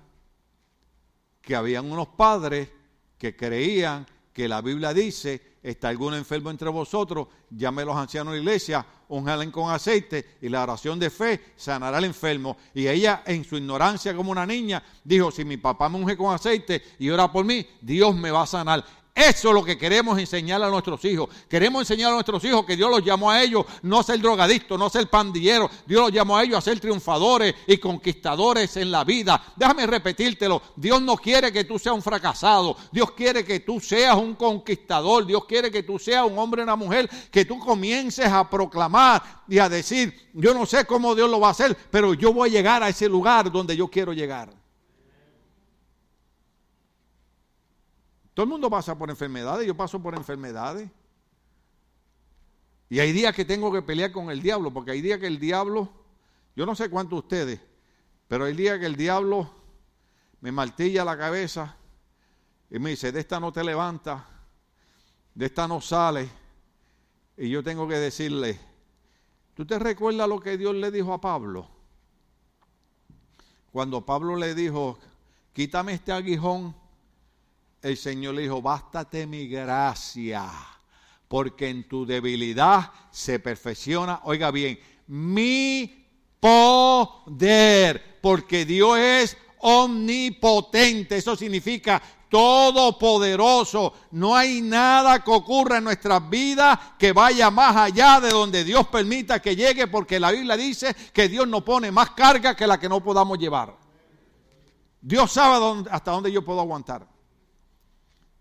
que habían unos padres que creían que la Biblia dice está algún enfermo entre vosotros, llame a los ancianos de la iglesia, unjalen con aceite y la oración de fe sanará al enfermo. Y ella, en su ignorancia como una niña, dijo, si mi papá me unge con aceite y ora por mí, Dios me va a sanar. Eso es lo que queremos enseñar a nuestros hijos. Queremos enseñar a nuestros hijos que Dios los llamó a ellos no ser drogadictos, no ser pandilleros. Dios los llamó a ellos a ser triunfadores y conquistadores en la vida. Déjame repetírtelo. Dios no quiere que tú seas un fracasado. Dios quiere que tú seas un conquistador. Dios quiere que tú seas un hombre o una mujer que tú comiences a proclamar y a decir, yo no sé cómo Dios lo va a hacer, pero yo voy a llegar a ese lugar donde yo quiero llegar. Todo el mundo pasa por enfermedades, yo paso por enfermedades. Y hay días que tengo que pelear con el diablo, porque hay días que el diablo, yo no sé cuántos ustedes, pero hay días que el diablo me martilla la cabeza y me dice, de esta no te levanta, de esta no sale. Y yo tengo que decirle, ¿tú te recuerdas lo que Dios le dijo a Pablo? Cuando Pablo le dijo, quítame este aguijón el Señor le dijo, bástate mi gracia, porque en tu debilidad se perfecciona, oiga bien, mi poder, porque Dios es omnipotente, eso significa todopoderoso. No hay nada que ocurra en nuestras vidas que vaya más allá de donde Dios permita que llegue, porque la Biblia dice que Dios no pone más carga que la que no podamos llevar. Dios sabe hasta dónde yo puedo aguantar.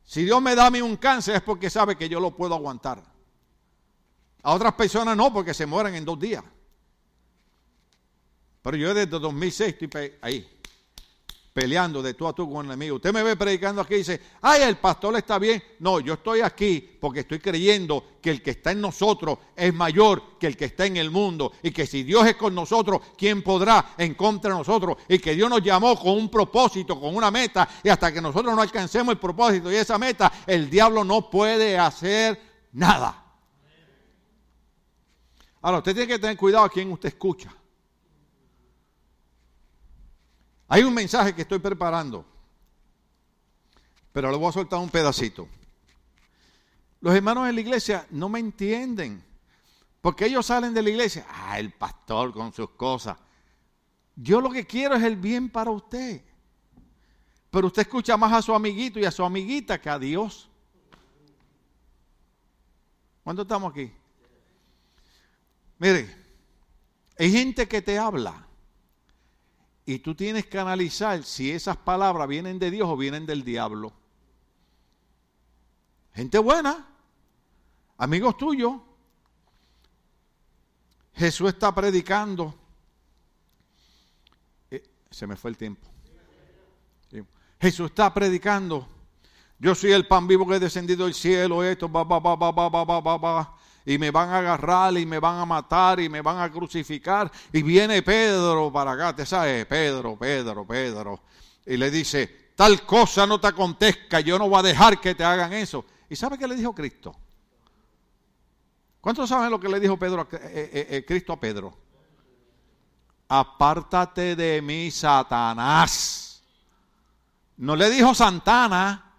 Si Dios me da a mí un cáncer es porque sabe que yo lo puedo aguantar. A otras personas no, porque se mueren en dos días. Pero yo desde 2006 estoy ahí, peleando de tú a tú con el enemigo. Usted me ve predicando aquí y dice, ay, el pastor está bien. No, yo estoy aquí porque estoy creyendo que el que está en nosotros es mayor que el que está en el mundo. Y que si Dios es con nosotros, ¿quién podrá en contra de nosotros? Y que Dios nos llamó con un propósito, con una meta. Y hasta que nosotros no alcancemos el propósito y esa meta, el diablo no puede hacer nada. Ahora, usted tiene que tener cuidado a quien usted escucha. Hay un mensaje que estoy preparando, pero le voy a soltar un pedacito. Los hermanos en la iglesia no me entienden, porque ellos salen de la iglesia, ah, el pastor con sus cosas. Yo lo que quiero es el bien para usted. Pero usted escucha más a su amiguito y a su amiguita que a Dios. ¿Cuánto estamos aquí? Mire, hay gente que te habla y tú tienes que analizar si esas palabras vienen de Dios o vienen del diablo. Gente buena, amigos tuyos. Jesús está predicando. Eh, se me fue el tiempo. Jesús está predicando. Yo soy el pan vivo que he descendido del cielo. Esto, va, va, va, va, va, va, va, va y me van a agarrar y me van a matar y me van a crucificar. Y viene Pedro para acá, te sabes, Pedro, Pedro, Pedro. Y le dice, tal cosa no te acontezca, yo no voy a dejar que te hagan eso. ¿Y sabe qué le dijo Cristo? ¿Cuántos saben lo que le dijo Pedro, eh, eh, eh, Cristo a Pedro? Apártate de mí, Satanás. No le dijo Santana,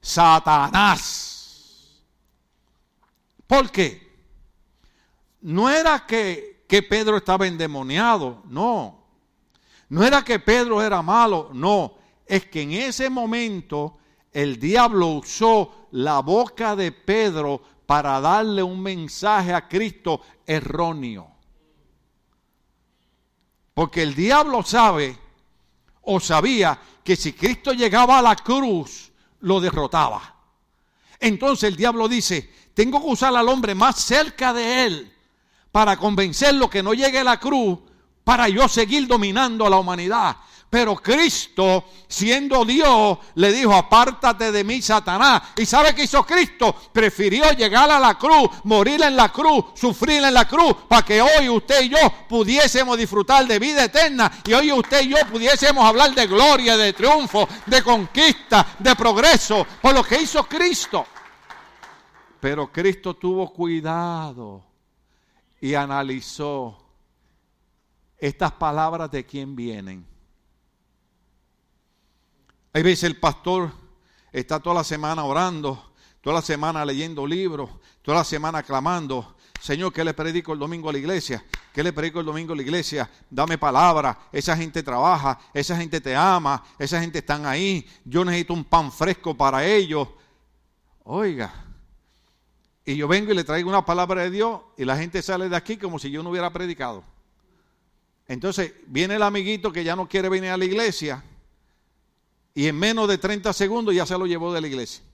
Satanás. ¿Por qué? No era que, que Pedro estaba endemoniado, no. No era que Pedro era malo, no. Es que en ese momento el diablo usó la boca de Pedro para darle un mensaje a Cristo erróneo. Porque el diablo sabe o sabía que si Cristo llegaba a la cruz, lo derrotaba. Entonces el diablo dice, tengo que usar al hombre más cerca de él para convencerlo que no llegue a la cruz para yo seguir dominando a la humanidad. Pero Cristo, siendo Dios, le dijo, apártate de mí, Satanás. ¿Y sabe qué hizo Cristo? Prefirió llegar a la cruz, morir en la cruz, sufrir en la cruz, para que hoy usted y yo pudiésemos disfrutar de vida eterna. Y hoy usted y yo pudiésemos hablar de gloria, de triunfo, de conquista, de progreso, por lo que hizo Cristo. Pero Cristo tuvo cuidado y analizó estas palabras de quién vienen. Hay veces el pastor está toda la semana orando, toda la semana leyendo libros, toda la semana clamando, Señor, ¿qué le predico el domingo a la iglesia? ¿Qué le predico el domingo a la iglesia? Dame palabra. Esa gente trabaja, esa gente te ama, esa gente están ahí. Yo necesito un pan fresco para ellos. Oiga. Y yo vengo y le traigo una palabra de Dios y la gente sale de aquí como si yo no hubiera predicado. Entonces viene el amiguito que ya no quiere venir a la iglesia y en menos de 30 segundos ya se lo llevó de la iglesia.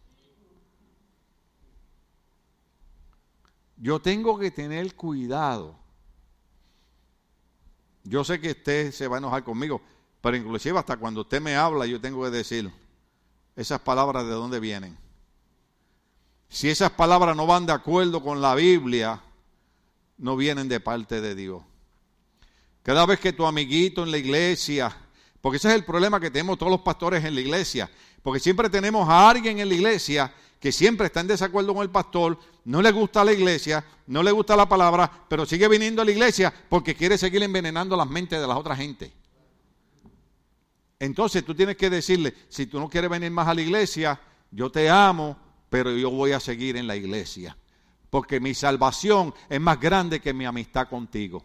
Yo tengo que tener cuidado. Yo sé que usted se va a enojar conmigo, pero inclusive hasta cuando usted me habla yo tengo que decir esas palabras de dónde vienen. Si esas palabras no van de acuerdo con la Biblia, no vienen de parte de Dios. Cada vez que tu amiguito en la iglesia, porque ese es el problema que tenemos todos los pastores en la iglesia, porque siempre tenemos a alguien en la iglesia que siempre está en desacuerdo con el pastor, no le gusta la iglesia, no le gusta la palabra, pero sigue viniendo a la iglesia porque quiere seguir envenenando las mentes de las otras gente. Entonces tú tienes que decirle, si tú no quieres venir más a la iglesia, yo te amo, pero yo voy a seguir en la iglesia, porque mi salvación es más grande que mi amistad contigo.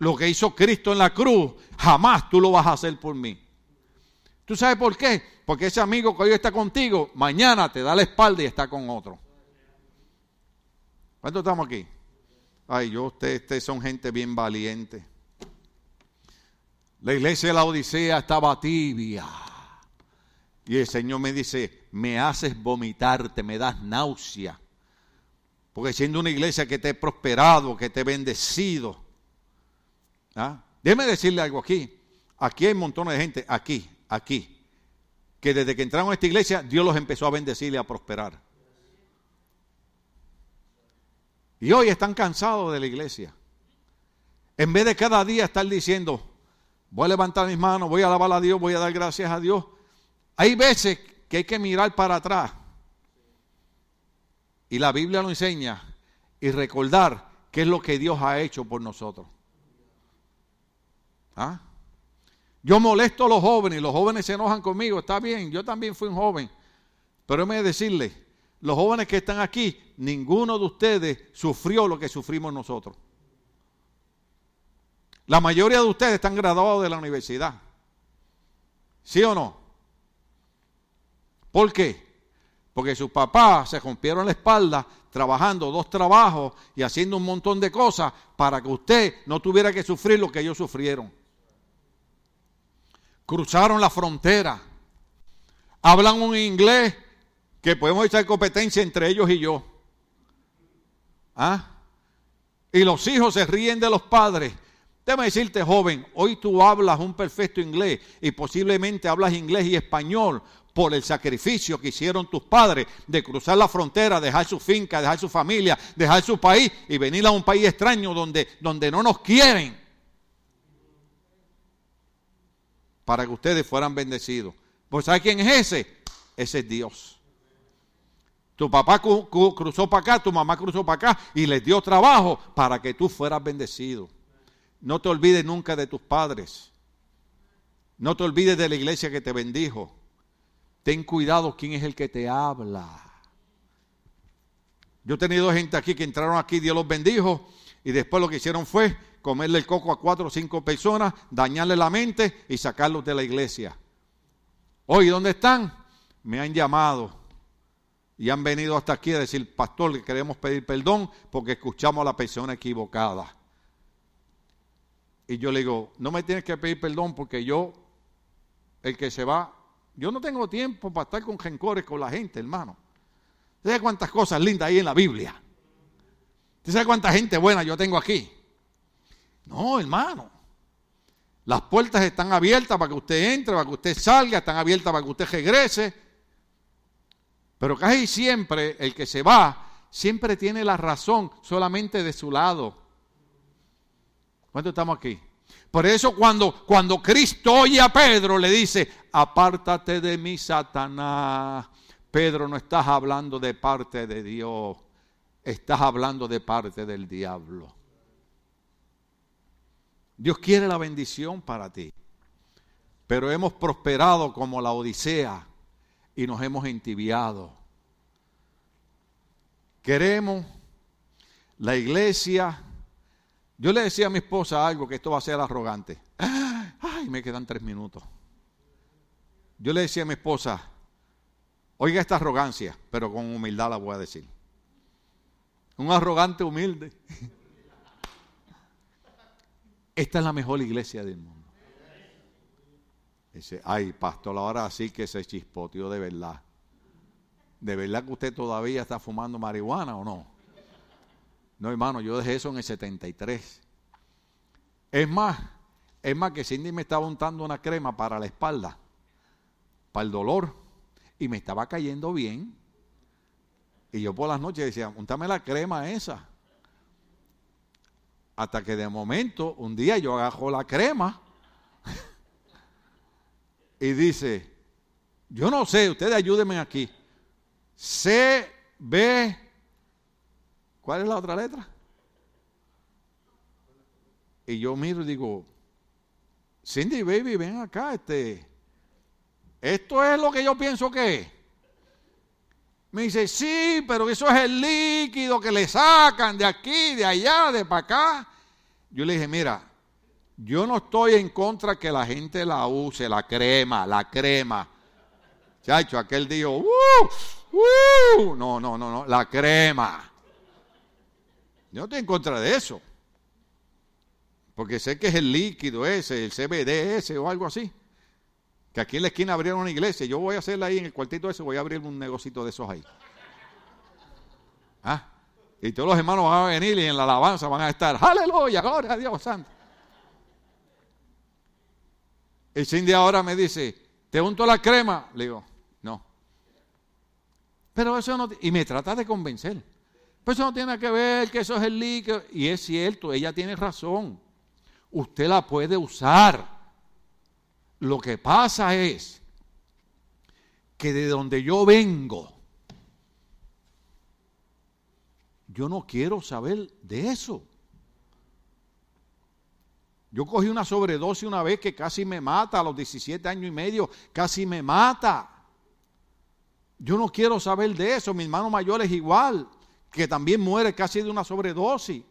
Lo que hizo Cristo en la cruz, jamás tú lo vas a hacer por mí. ¿Tú sabes por qué? Porque ese amigo que hoy está contigo, mañana te da la espalda y está con otro. ¿Cuántos estamos aquí? Ay, yo, ustedes, son gente bien valiente. La iglesia de la Odisea estaba tibia. Y el Señor me dice, me haces vomitarte, me das náusea. Porque siendo una iglesia que te he prosperado, que te he bendecido. ¿ah? Déjeme decirle algo aquí. Aquí hay un montón de gente, aquí, aquí, que desde que entraron a esta iglesia, Dios los empezó a bendecir y a prosperar. Y hoy están cansados de la iglesia. En vez de cada día estar diciendo, voy a levantar mis manos, voy a alabar a Dios, voy a dar gracias a Dios. Hay veces que hay que mirar para atrás. Y la Biblia lo enseña. Y recordar qué es lo que Dios ha hecho por nosotros. ¿Ah? Yo molesto a los jóvenes los jóvenes se enojan conmigo. Está bien, yo también fui un joven. Pero me decirle, los jóvenes que están aquí, ninguno de ustedes sufrió lo que sufrimos nosotros. La mayoría de ustedes están graduados de la universidad. ¿Sí o no? ¿Por qué? Porque sus papás se rompieron la espalda trabajando dos trabajos y haciendo un montón de cosas para que usted no tuviera que sufrir lo que ellos sufrieron cruzaron la frontera, hablan un inglés que podemos echar competencia entre ellos y yo. ¿Ah? Y los hijos se ríen de los padres. Déjame decirte, joven, hoy tú hablas un perfecto inglés y posiblemente hablas inglés y español por el sacrificio que hicieron tus padres de cruzar la frontera, dejar su finca, dejar su familia, dejar su país y venir a un país extraño donde, donde no nos quieren. para que ustedes fueran bendecidos. Pues ¿sabe quién es ese? Ese es Dios. Tu papá cruzó para acá, tu mamá cruzó para acá y les dio trabajo para que tú fueras bendecido. No te olvides nunca de tus padres. No te olvides de la iglesia que te bendijo. Ten cuidado quién es el que te habla. Yo he tenido gente aquí que entraron aquí, Dios los bendijo, y después lo que hicieron fue comerle el coco a cuatro o cinco personas, dañarle la mente y sacarlos de la iglesia. Hoy, ¿dónde están? Me han llamado y han venido hasta aquí a decir, pastor, que queremos pedir perdón porque escuchamos a la persona equivocada. Y yo le digo, no me tienes que pedir perdón porque yo, el que se va, yo no tengo tiempo para estar con rencores con la gente, hermano. ¿Sabes cuántas cosas lindas hay en la Biblia? ¿Usted sabe cuánta gente buena yo tengo aquí? No, hermano. Las puertas están abiertas para que usted entre, para que usted salga, están abiertas para que usted regrese. Pero casi siempre el que se va siempre tiene la razón solamente de su lado. ¿Cuánto estamos aquí? Por eso cuando, cuando Cristo oye a Pedro le dice, apártate de mí, Satanás. Pedro, no estás hablando de parte de Dios, estás hablando de parte del diablo. Dios quiere la bendición para ti. Pero hemos prosperado como la Odisea y nos hemos entibiado. Queremos La iglesia, yo le decía a mi esposa algo que esto va a ser arrogante. Ay, me quedan tres minutos. Yo le decía a mi esposa, oiga esta arrogancia, pero con humildad la voy a decir. Un arrogante humilde. Esta es la mejor iglesia del mundo. Dice, ay, pastor, ahora sí que se chispoteó de verdad. ¿De verdad que usted todavía está fumando marihuana o no? No, hermano, yo dejé eso en el 73. Es más, es más que Cindy me estaba untando una crema para la espalda, para el dolor, y me estaba cayendo bien. Y yo por las noches decía, untame la crema esa. Hasta que de momento, un día yo agarro la crema y dice, yo no sé, ustedes ayúdenme aquí. C, B, ¿cuál es la otra letra? Y yo miro y digo, Cindy Baby, ven acá, este, esto es lo que yo pienso que es. Me dice, sí, pero eso es el líquido que le sacan de aquí, de allá, de para acá. Yo le dije, mira, yo no estoy en contra que la gente la use, la crema, la crema. Chacho, aquel dijo, ¡Uh! ¡Uh! no, no, no, no, la crema. Yo no estoy en contra de eso. Porque sé que es el líquido ese, el CBD ese o algo así. Que aquí en la esquina abrieron una iglesia. Yo voy a hacerla ahí en el cuartito ese, voy a abrir un negocito de esos ahí. ¿Ah? Y todos los hermanos van a venir y en la alabanza van a estar, aleluya, gloria a Dios santo. El Cindy ahora me dice, ¿te unto la crema? Le digo, no. Pero eso no... Y me trata de convencer. Pues eso no tiene que ver, que eso es el líquido. Y es cierto, ella tiene razón. Usted la puede usar. Lo que pasa es que de donde yo vengo, yo no quiero saber de eso. Yo cogí una sobredosis una vez que casi me mata, a los 17 años y medio, casi me mata. Yo no quiero saber de eso. Mi hermano mayor es igual, que también muere casi de una sobredosis.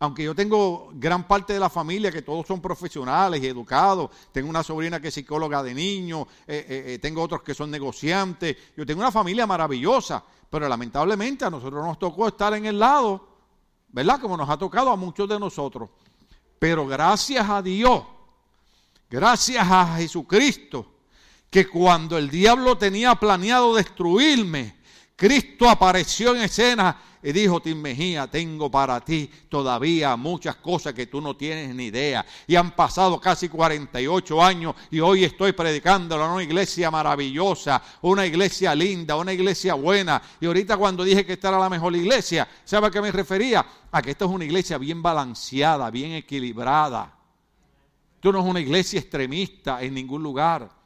Aunque yo tengo gran parte de la familia que todos son profesionales y educados, tengo una sobrina que es psicóloga de niños, eh, eh, eh, tengo otros que son negociantes, yo tengo una familia maravillosa, pero lamentablemente a nosotros nos tocó estar en el lado, ¿verdad? Como nos ha tocado a muchos de nosotros. Pero gracias a Dios, gracias a Jesucristo, que cuando el diablo tenía planeado destruirme, Cristo apareció en escena y dijo, Tim Mejía, tengo para ti todavía muchas cosas que tú no tienes ni idea. Y han pasado casi 48 años y hoy estoy predicando en una iglesia maravillosa, una iglesia linda, una iglesia buena. Y ahorita cuando dije que esta era la mejor iglesia, ¿sabe a qué me refería? A que esta es una iglesia bien balanceada, bien equilibrada. Esto no es una iglesia extremista en ningún lugar.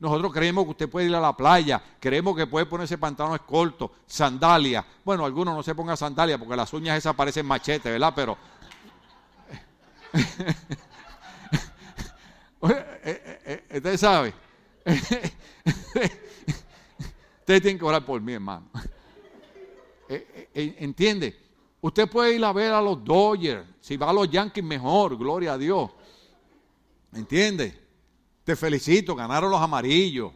Nosotros creemos que usted puede ir a la playa, creemos que puede ponerse pantalones cortos, sandalias. Bueno, algunos no se pongan sandalias porque las uñas esas parecen machete, ¿verdad? Pero. Eh, eh, eh, usted sabe. Usted tiene que orar por mí, hermano. ¿Entiende? Usted puede ir a ver a los Dodgers. Si va a los Yankees, mejor. Gloria a Dios. ¿Entiende? Te felicito, ganaron los amarillos.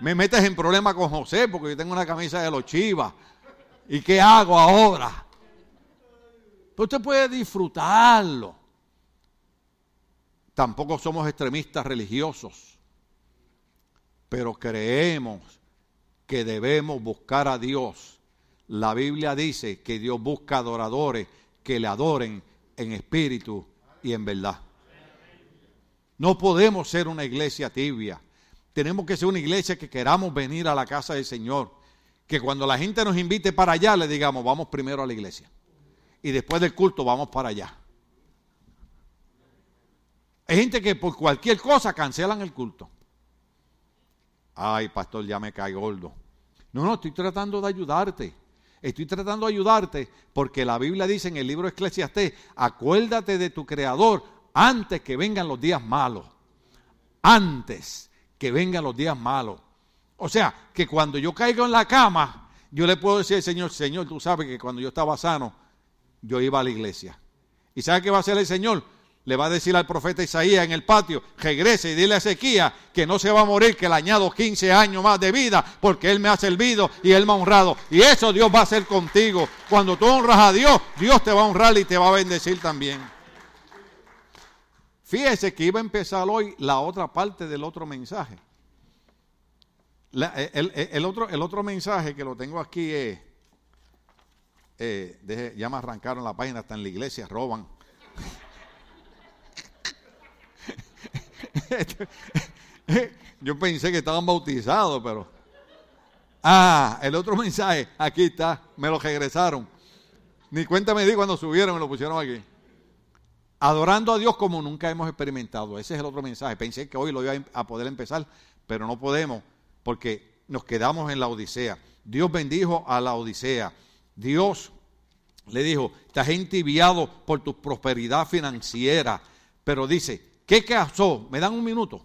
Me metes en problema con José porque yo tengo una camisa de los chivas. ¿Y qué hago ahora? Pero usted puede disfrutarlo. Tampoco somos extremistas religiosos, pero creemos que debemos buscar a Dios. La Biblia dice que Dios busca adoradores que le adoren en espíritu y en verdad. No podemos ser una iglesia tibia. Tenemos que ser una iglesia que queramos venir a la casa del Señor. Que cuando la gente nos invite para allá, le digamos, vamos primero a la iglesia. Y después del culto vamos para allá. Hay gente que por cualquier cosa cancelan el culto. Ay, pastor, ya me cae gordo. No, no, estoy tratando de ayudarte. Estoy tratando de ayudarte porque la Biblia dice en el libro Eclesiastés, acuérdate de tu Creador antes que vengan los días malos. Antes que vengan los días malos. O sea, que cuando yo caigo en la cama, yo le puedo decir al Señor, Señor, tú sabes que cuando yo estaba sano, yo iba a la iglesia. ¿Y sabe qué va a hacer el Señor? Le va a decir al profeta Isaías en el patio, regrese y dile a Ezequías que no se va a morir, que le añado 15 años más de vida, porque Él me ha servido y Él me ha honrado. Y eso Dios va a hacer contigo. Cuando tú honras a Dios, Dios te va a honrar y te va a bendecir también. Fíjese que iba a empezar hoy la otra parte del otro mensaje. el, otro, el otro mensaje que lo tengo aquí es, eh, ya me arrancaron la página, está en la iglesia, roban. Yo pensé que estaban bautizados, pero... Ah, el otro mensaje, aquí está, me lo regresaron. Ni cuenta me di cuando subieron, me lo pusieron aquí. Adorando a Dios como nunca hemos experimentado. Ese es el otro mensaje. Pensé que hoy lo iba a poder empezar, pero no podemos porque nos quedamos en la Odisea. Dios bendijo a la Odisea. Dios le dijo, estás entibiado por tu prosperidad financiera. Pero dice, ¿qué causó? ¿Me dan un minuto?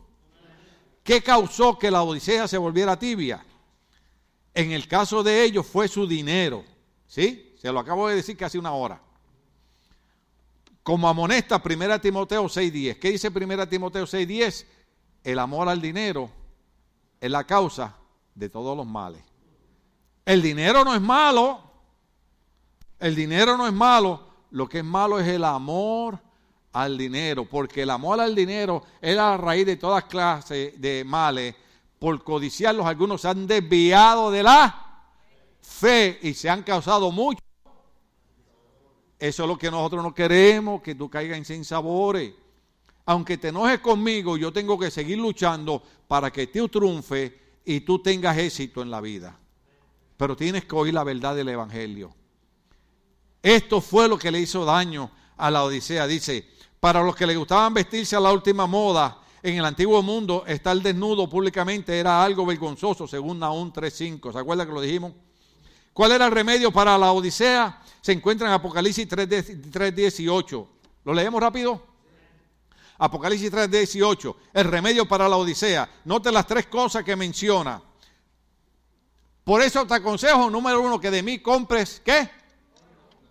¿Qué causó que la Odisea se volviera tibia? En el caso de ellos fue su dinero. ¿Sí? Se lo acabo de decir casi una hora. Como amonesta 1 Timoteo 6.10. ¿Qué dice 1 Timoteo 6.10? El amor al dinero es la causa de todos los males. El dinero no es malo, el dinero no es malo, lo que es malo es el amor al dinero, porque el amor al dinero es la raíz de todas clases de males. Por codiciarlos, algunos se han desviado de la fe y se han causado mucho. Eso es lo que nosotros no queremos, que tú caigas en sin sabores. Aunque te enojes conmigo, yo tengo que seguir luchando para que tú triunfe y tú tengas éxito en la vida. Pero tienes que oír la verdad del Evangelio. Esto fue lo que le hizo daño a la Odisea. Dice, para los que le gustaban vestirse a la última moda, en el antiguo mundo estar desnudo públicamente era algo vergonzoso, según Naúm 3.5. ¿Se acuerda que lo dijimos? ¿Cuál era el remedio para la Odisea? Se encuentra en Apocalipsis 3.18. ¿Lo leemos rápido? Apocalipsis 3.18. El remedio para la Odisea. Note las tres cosas que menciona. Por eso te aconsejo, número uno, que de mí compres, ¿qué?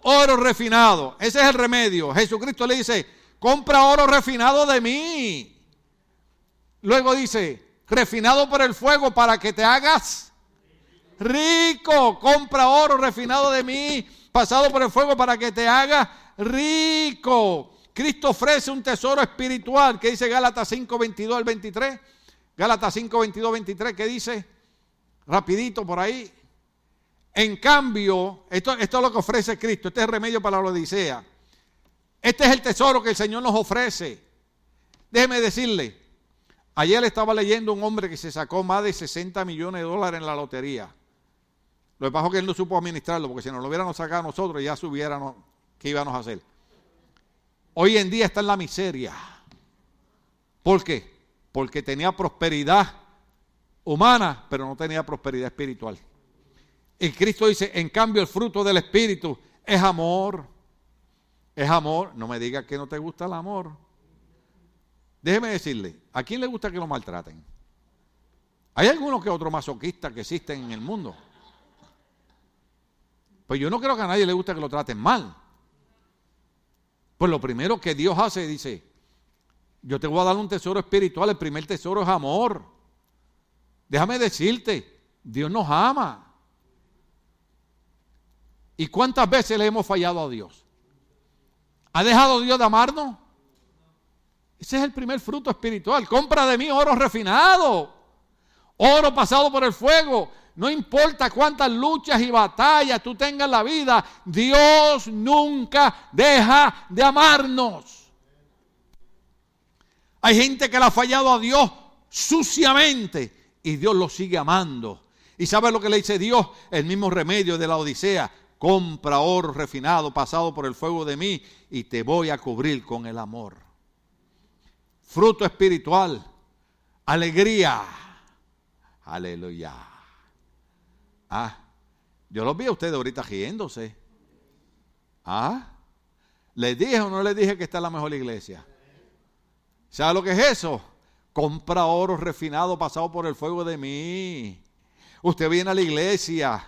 oro refinado. Ese es el remedio. Jesucristo le dice, compra oro refinado de mí. Luego dice, refinado por el fuego para que te hagas rico. Compra oro refinado de mí, pasado por el fuego para que te hagas rico. Cristo ofrece un tesoro espiritual que dice Gálatas 5, 22 al 23. Gálatas 5, 22, 23, que dice, rapidito por ahí, en cambio, esto, es lo que ofrece Cristo, este es el remedio para la Odisea. Este es el tesoro que el Señor nos ofrece. Déjeme decirle, ayer estaba leyendo un hombre que se sacó más de 60 millones de dólares en la lotería. Lo que pasa es que él no supo administrarlo, porque si nos lo hubiéramos sacado nosotros, ya subiéramos, ¿qué íbamos a hacer? Hoy en día está en la miseria. ¿Por qué? Porque tenía prosperidad humana, pero no tenía prosperidad espiritual. Y Cristo dice, en cambio el fruto del Espíritu es amor. Es amor. No me diga que no te gusta el amor. Déjeme decirle, ¿a quién le gusta que lo maltraten? Hay algunos que otros masoquistas que existen en el mundo. Pues yo no creo que a nadie le guste que lo traten mal. Pues lo primero que Dios hace, dice, yo te voy a dar un tesoro espiritual, el primer tesoro es amor. Déjame decirte, Dios nos ama. ¿Y cuántas veces le hemos fallado a Dios? ¿Ha dejado Dios de amarnos? Ese es el primer fruto espiritual. Compra de mí oro refinado, oro pasado por el fuego. No importa cuántas luchas y batallas tú tengas en la vida, Dios nunca deja de amarnos. Hay gente que le ha fallado a Dios suciamente y Dios lo sigue amando. ¿Y sabe lo que le dice Dios? El mismo remedio de la Odisea compra oro refinado pasado por el fuego de mí y te voy a cubrir con el amor. Fruto espiritual, alegría. Aleluya. Ah, yo los vi a ustedes ahorita riéndose. Ah, ¿les dije o no les dije que está la mejor iglesia? ¿Sabe lo que es eso? Compra oro refinado pasado por el fuego de mí. Usted viene a la iglesia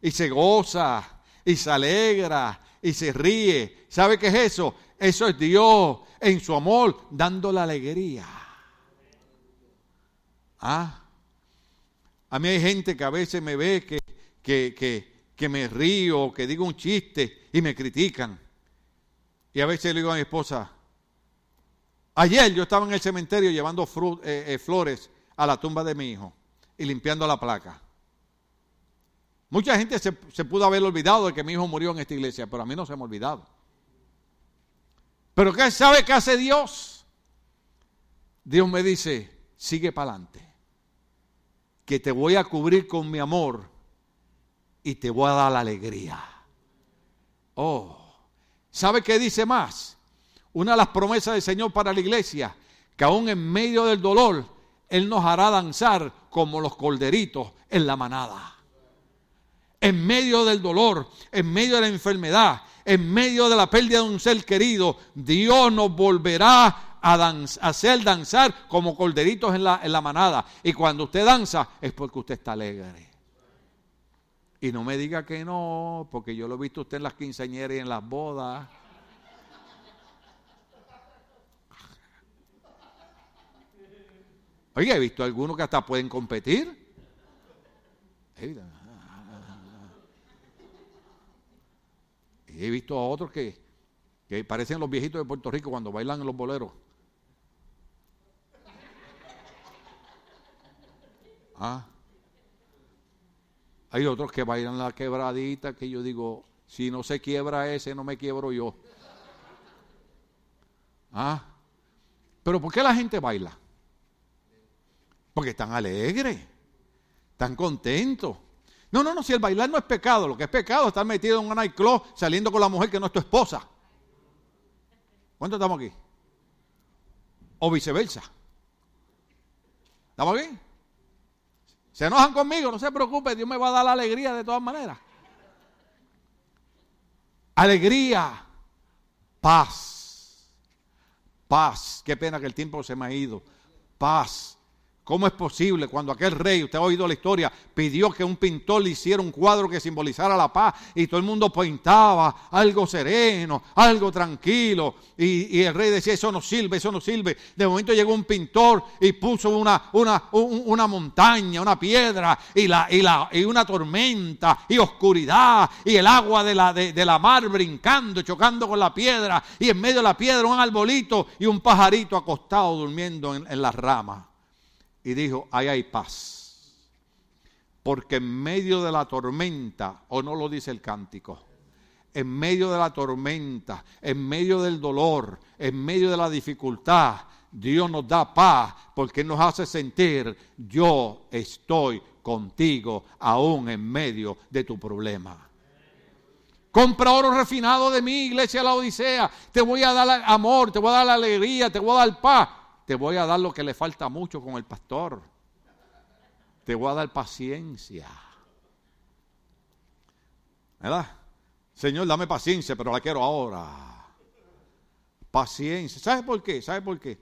y se goza y se alegra y se ríe. ¿Sabe qué es eso? Eso es Dios en su amor dando la alegría. Ah, a mí hay gente que a veces me ve que, que, que, que me río, que digo un chiste y me critican. Y a veces le digo a mi esposa, ayer yo estaba en el cementerio llevando eh, eh, flores a la tumba de mi hijo y limpiando la placa. Mucha gente se, pudo haber olvidado de que mi hijo murió en esta iglesia, pero a mí no se me ha olvidado. Pero ¿qué sabe qué hace Dios? Dios me dice, sigue para adelante, que te voy a cubrir con mi amor y te voy a dar la alegría. Oh, ¿sabe qué dice más? Una de las promesas del Señor para la iglesia, que aún en medio del dolor, Él nos hará danzar como los colderitos en la manada en medio del dolor, en medio de la enfermedad, en medio de la pérdida de un ser querido, Dios nos volverá a hacer danzar como colderitos en la, en la manada. Y cuando usted danza es porque usted está alegre. Y no me diga que no, porque yo lo he visto usted en las quinceañeras y en las bodas. Oye, he visto algunos que hasta pueden competir. Y he visto a otros que, que parecen los viejitos de Puerto Rico cuando bailan en los boleros. Ah. Hay otros que bailan la quebradita que yo digo, si no se quiebra ese, no me quiebro yo. Ah. Pero ¿por qué la gente baila? Porque están alegres, están contentos. No, no, no, si el bailar no es pecado, lo que es pecado es estar metido en un nightclub saliendo con la mujer que no es tu esposa. ¿Cuántos estamos aquí? O viceversa. ¿Estamos aquí? Se enojan conmigo, no se preocupe, Dios me va a dar la alegría de todas maneras. Alegría, paz, paz. Qué pena que el tiempo se me ha ido. Paz ¿Cómo es posible cuando aquel rey, usted ha oído la historia, pidió que un pintor le hiciera un cuadro que simbolizara la paz y todo el mundo pintaba algo sereno, algo tranquilo. Y, el rey decía, eso no sirve, eso no sirve. De momento llegó un pintor y puso una, montaña, una piedra y, y, y una tormenta y oscuridad y el agua de la, mar brincando, chocando con la piedra y en medio de la piedra un arbolito y un pajarito acostado durmiendo en, en las ramas y dijo, ahí hay paz. Porque en medio de la tormenta, o no lo dice el cántico, en medio de la tormenta, en medio del dolor, en medio de la dificultad, Dios nos da paz porque nos hace sentir, yo estoy contigo aún en medio de tu problema. Compra oro refinado de mi iglesia la Odisea. Te voy a dar amor, te voy a dar alegría, te voy a dar paz te voy a dar lo que le falta mucho con el pastor. Te voy a dar paciencia. ¿Verdad? Señor, dame paciencia, pero la quiero ahora. Paciencia. ¿Sabe por qué? ¿Sabe por qué?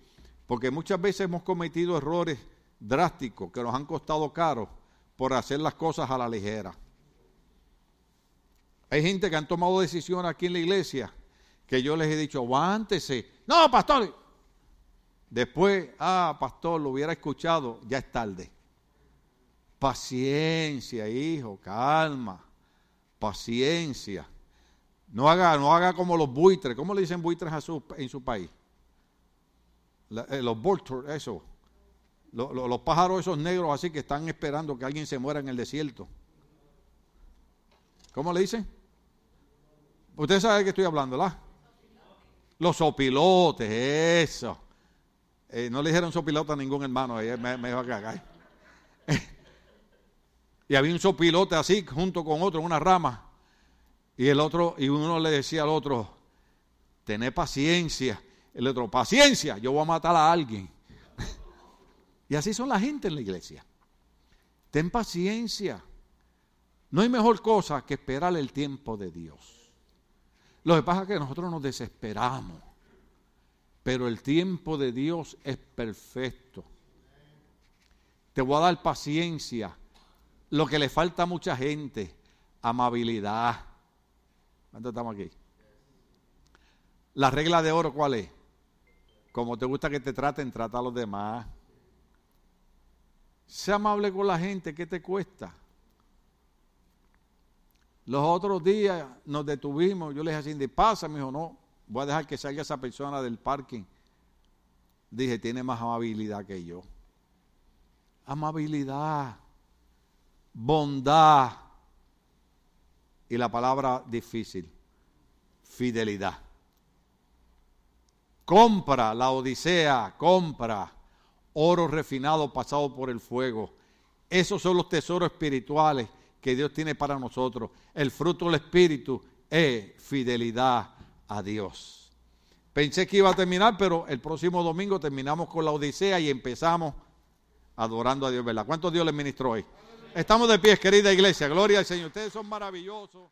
Porque muchas veces hemos cometido errores drásticos que nos han costado caro por hacer las cosas a la ligera. Hay gente que han tomado decisiones aquí en la iglesia que yo les he dicho, aguántese. No, pastor, Después, ah, pastor, lo hubiera escuchado, ya es tarde. Paciencia, hijo, calma, paciencia. No haga, no haga como los buitres. ¿Cómo le dicen buitres en su país? Eh, los vultures, eso. los pájaros esos negros así que están esperando que alguien se muera en el desierto. ¿Cómo le dicen? Usted sabe de qué estoy hablando, ¿verdad? Los opilotes, eso. Eh, no le dijeron sopilote a ningún hermano, me, me iba a cagar. y había un sopilote así, junto con otro, en una rama. Y el otro, y uno le decía al otro, tené paciencia. El otro, paciencia, yo voy a matar a alguien. y así son la gente en la iglesia. Ten paciencia. No hay mejor cosa que esperar el tiempo de Dios. Lo que pasa es que nosotros nos desesperamos. Pero el tiempo de Dios es perfecto. Te voy a dar paciencia. Lo que le falta a mucha gente, amabilidad. ¿Cuántos estamos aquí? La regla de oro, ¿cuál es? Como te gusta que te traten, trata a los demás. Sea amable con la gente, ¿qué te cuesta? Los otros días nos detuvimos, yo le dije así, pasa, me dijo, no, voy a dejar que salga esa persona del parking. Dije, tiene más amabilidad que yo. Amabilidad, bondad y la palabra difícil, fidelidad. Compra la Odisea, compra oro refinado pasado por el fuego. Esos son los tesoros espirituales que Dios tiene para nosotros. El fruto del Espíritu es fidelidad a Dios. Pensé que iba a terminar, pero el próximo domingo terminamos con la Odisea y empezamos adorando a Dios, ¿verdad? ¿Cuántos Dios les ministró hoy? Estamos de pie, querida iglesia. Gloria al Señor. Ustedes son maravillosos.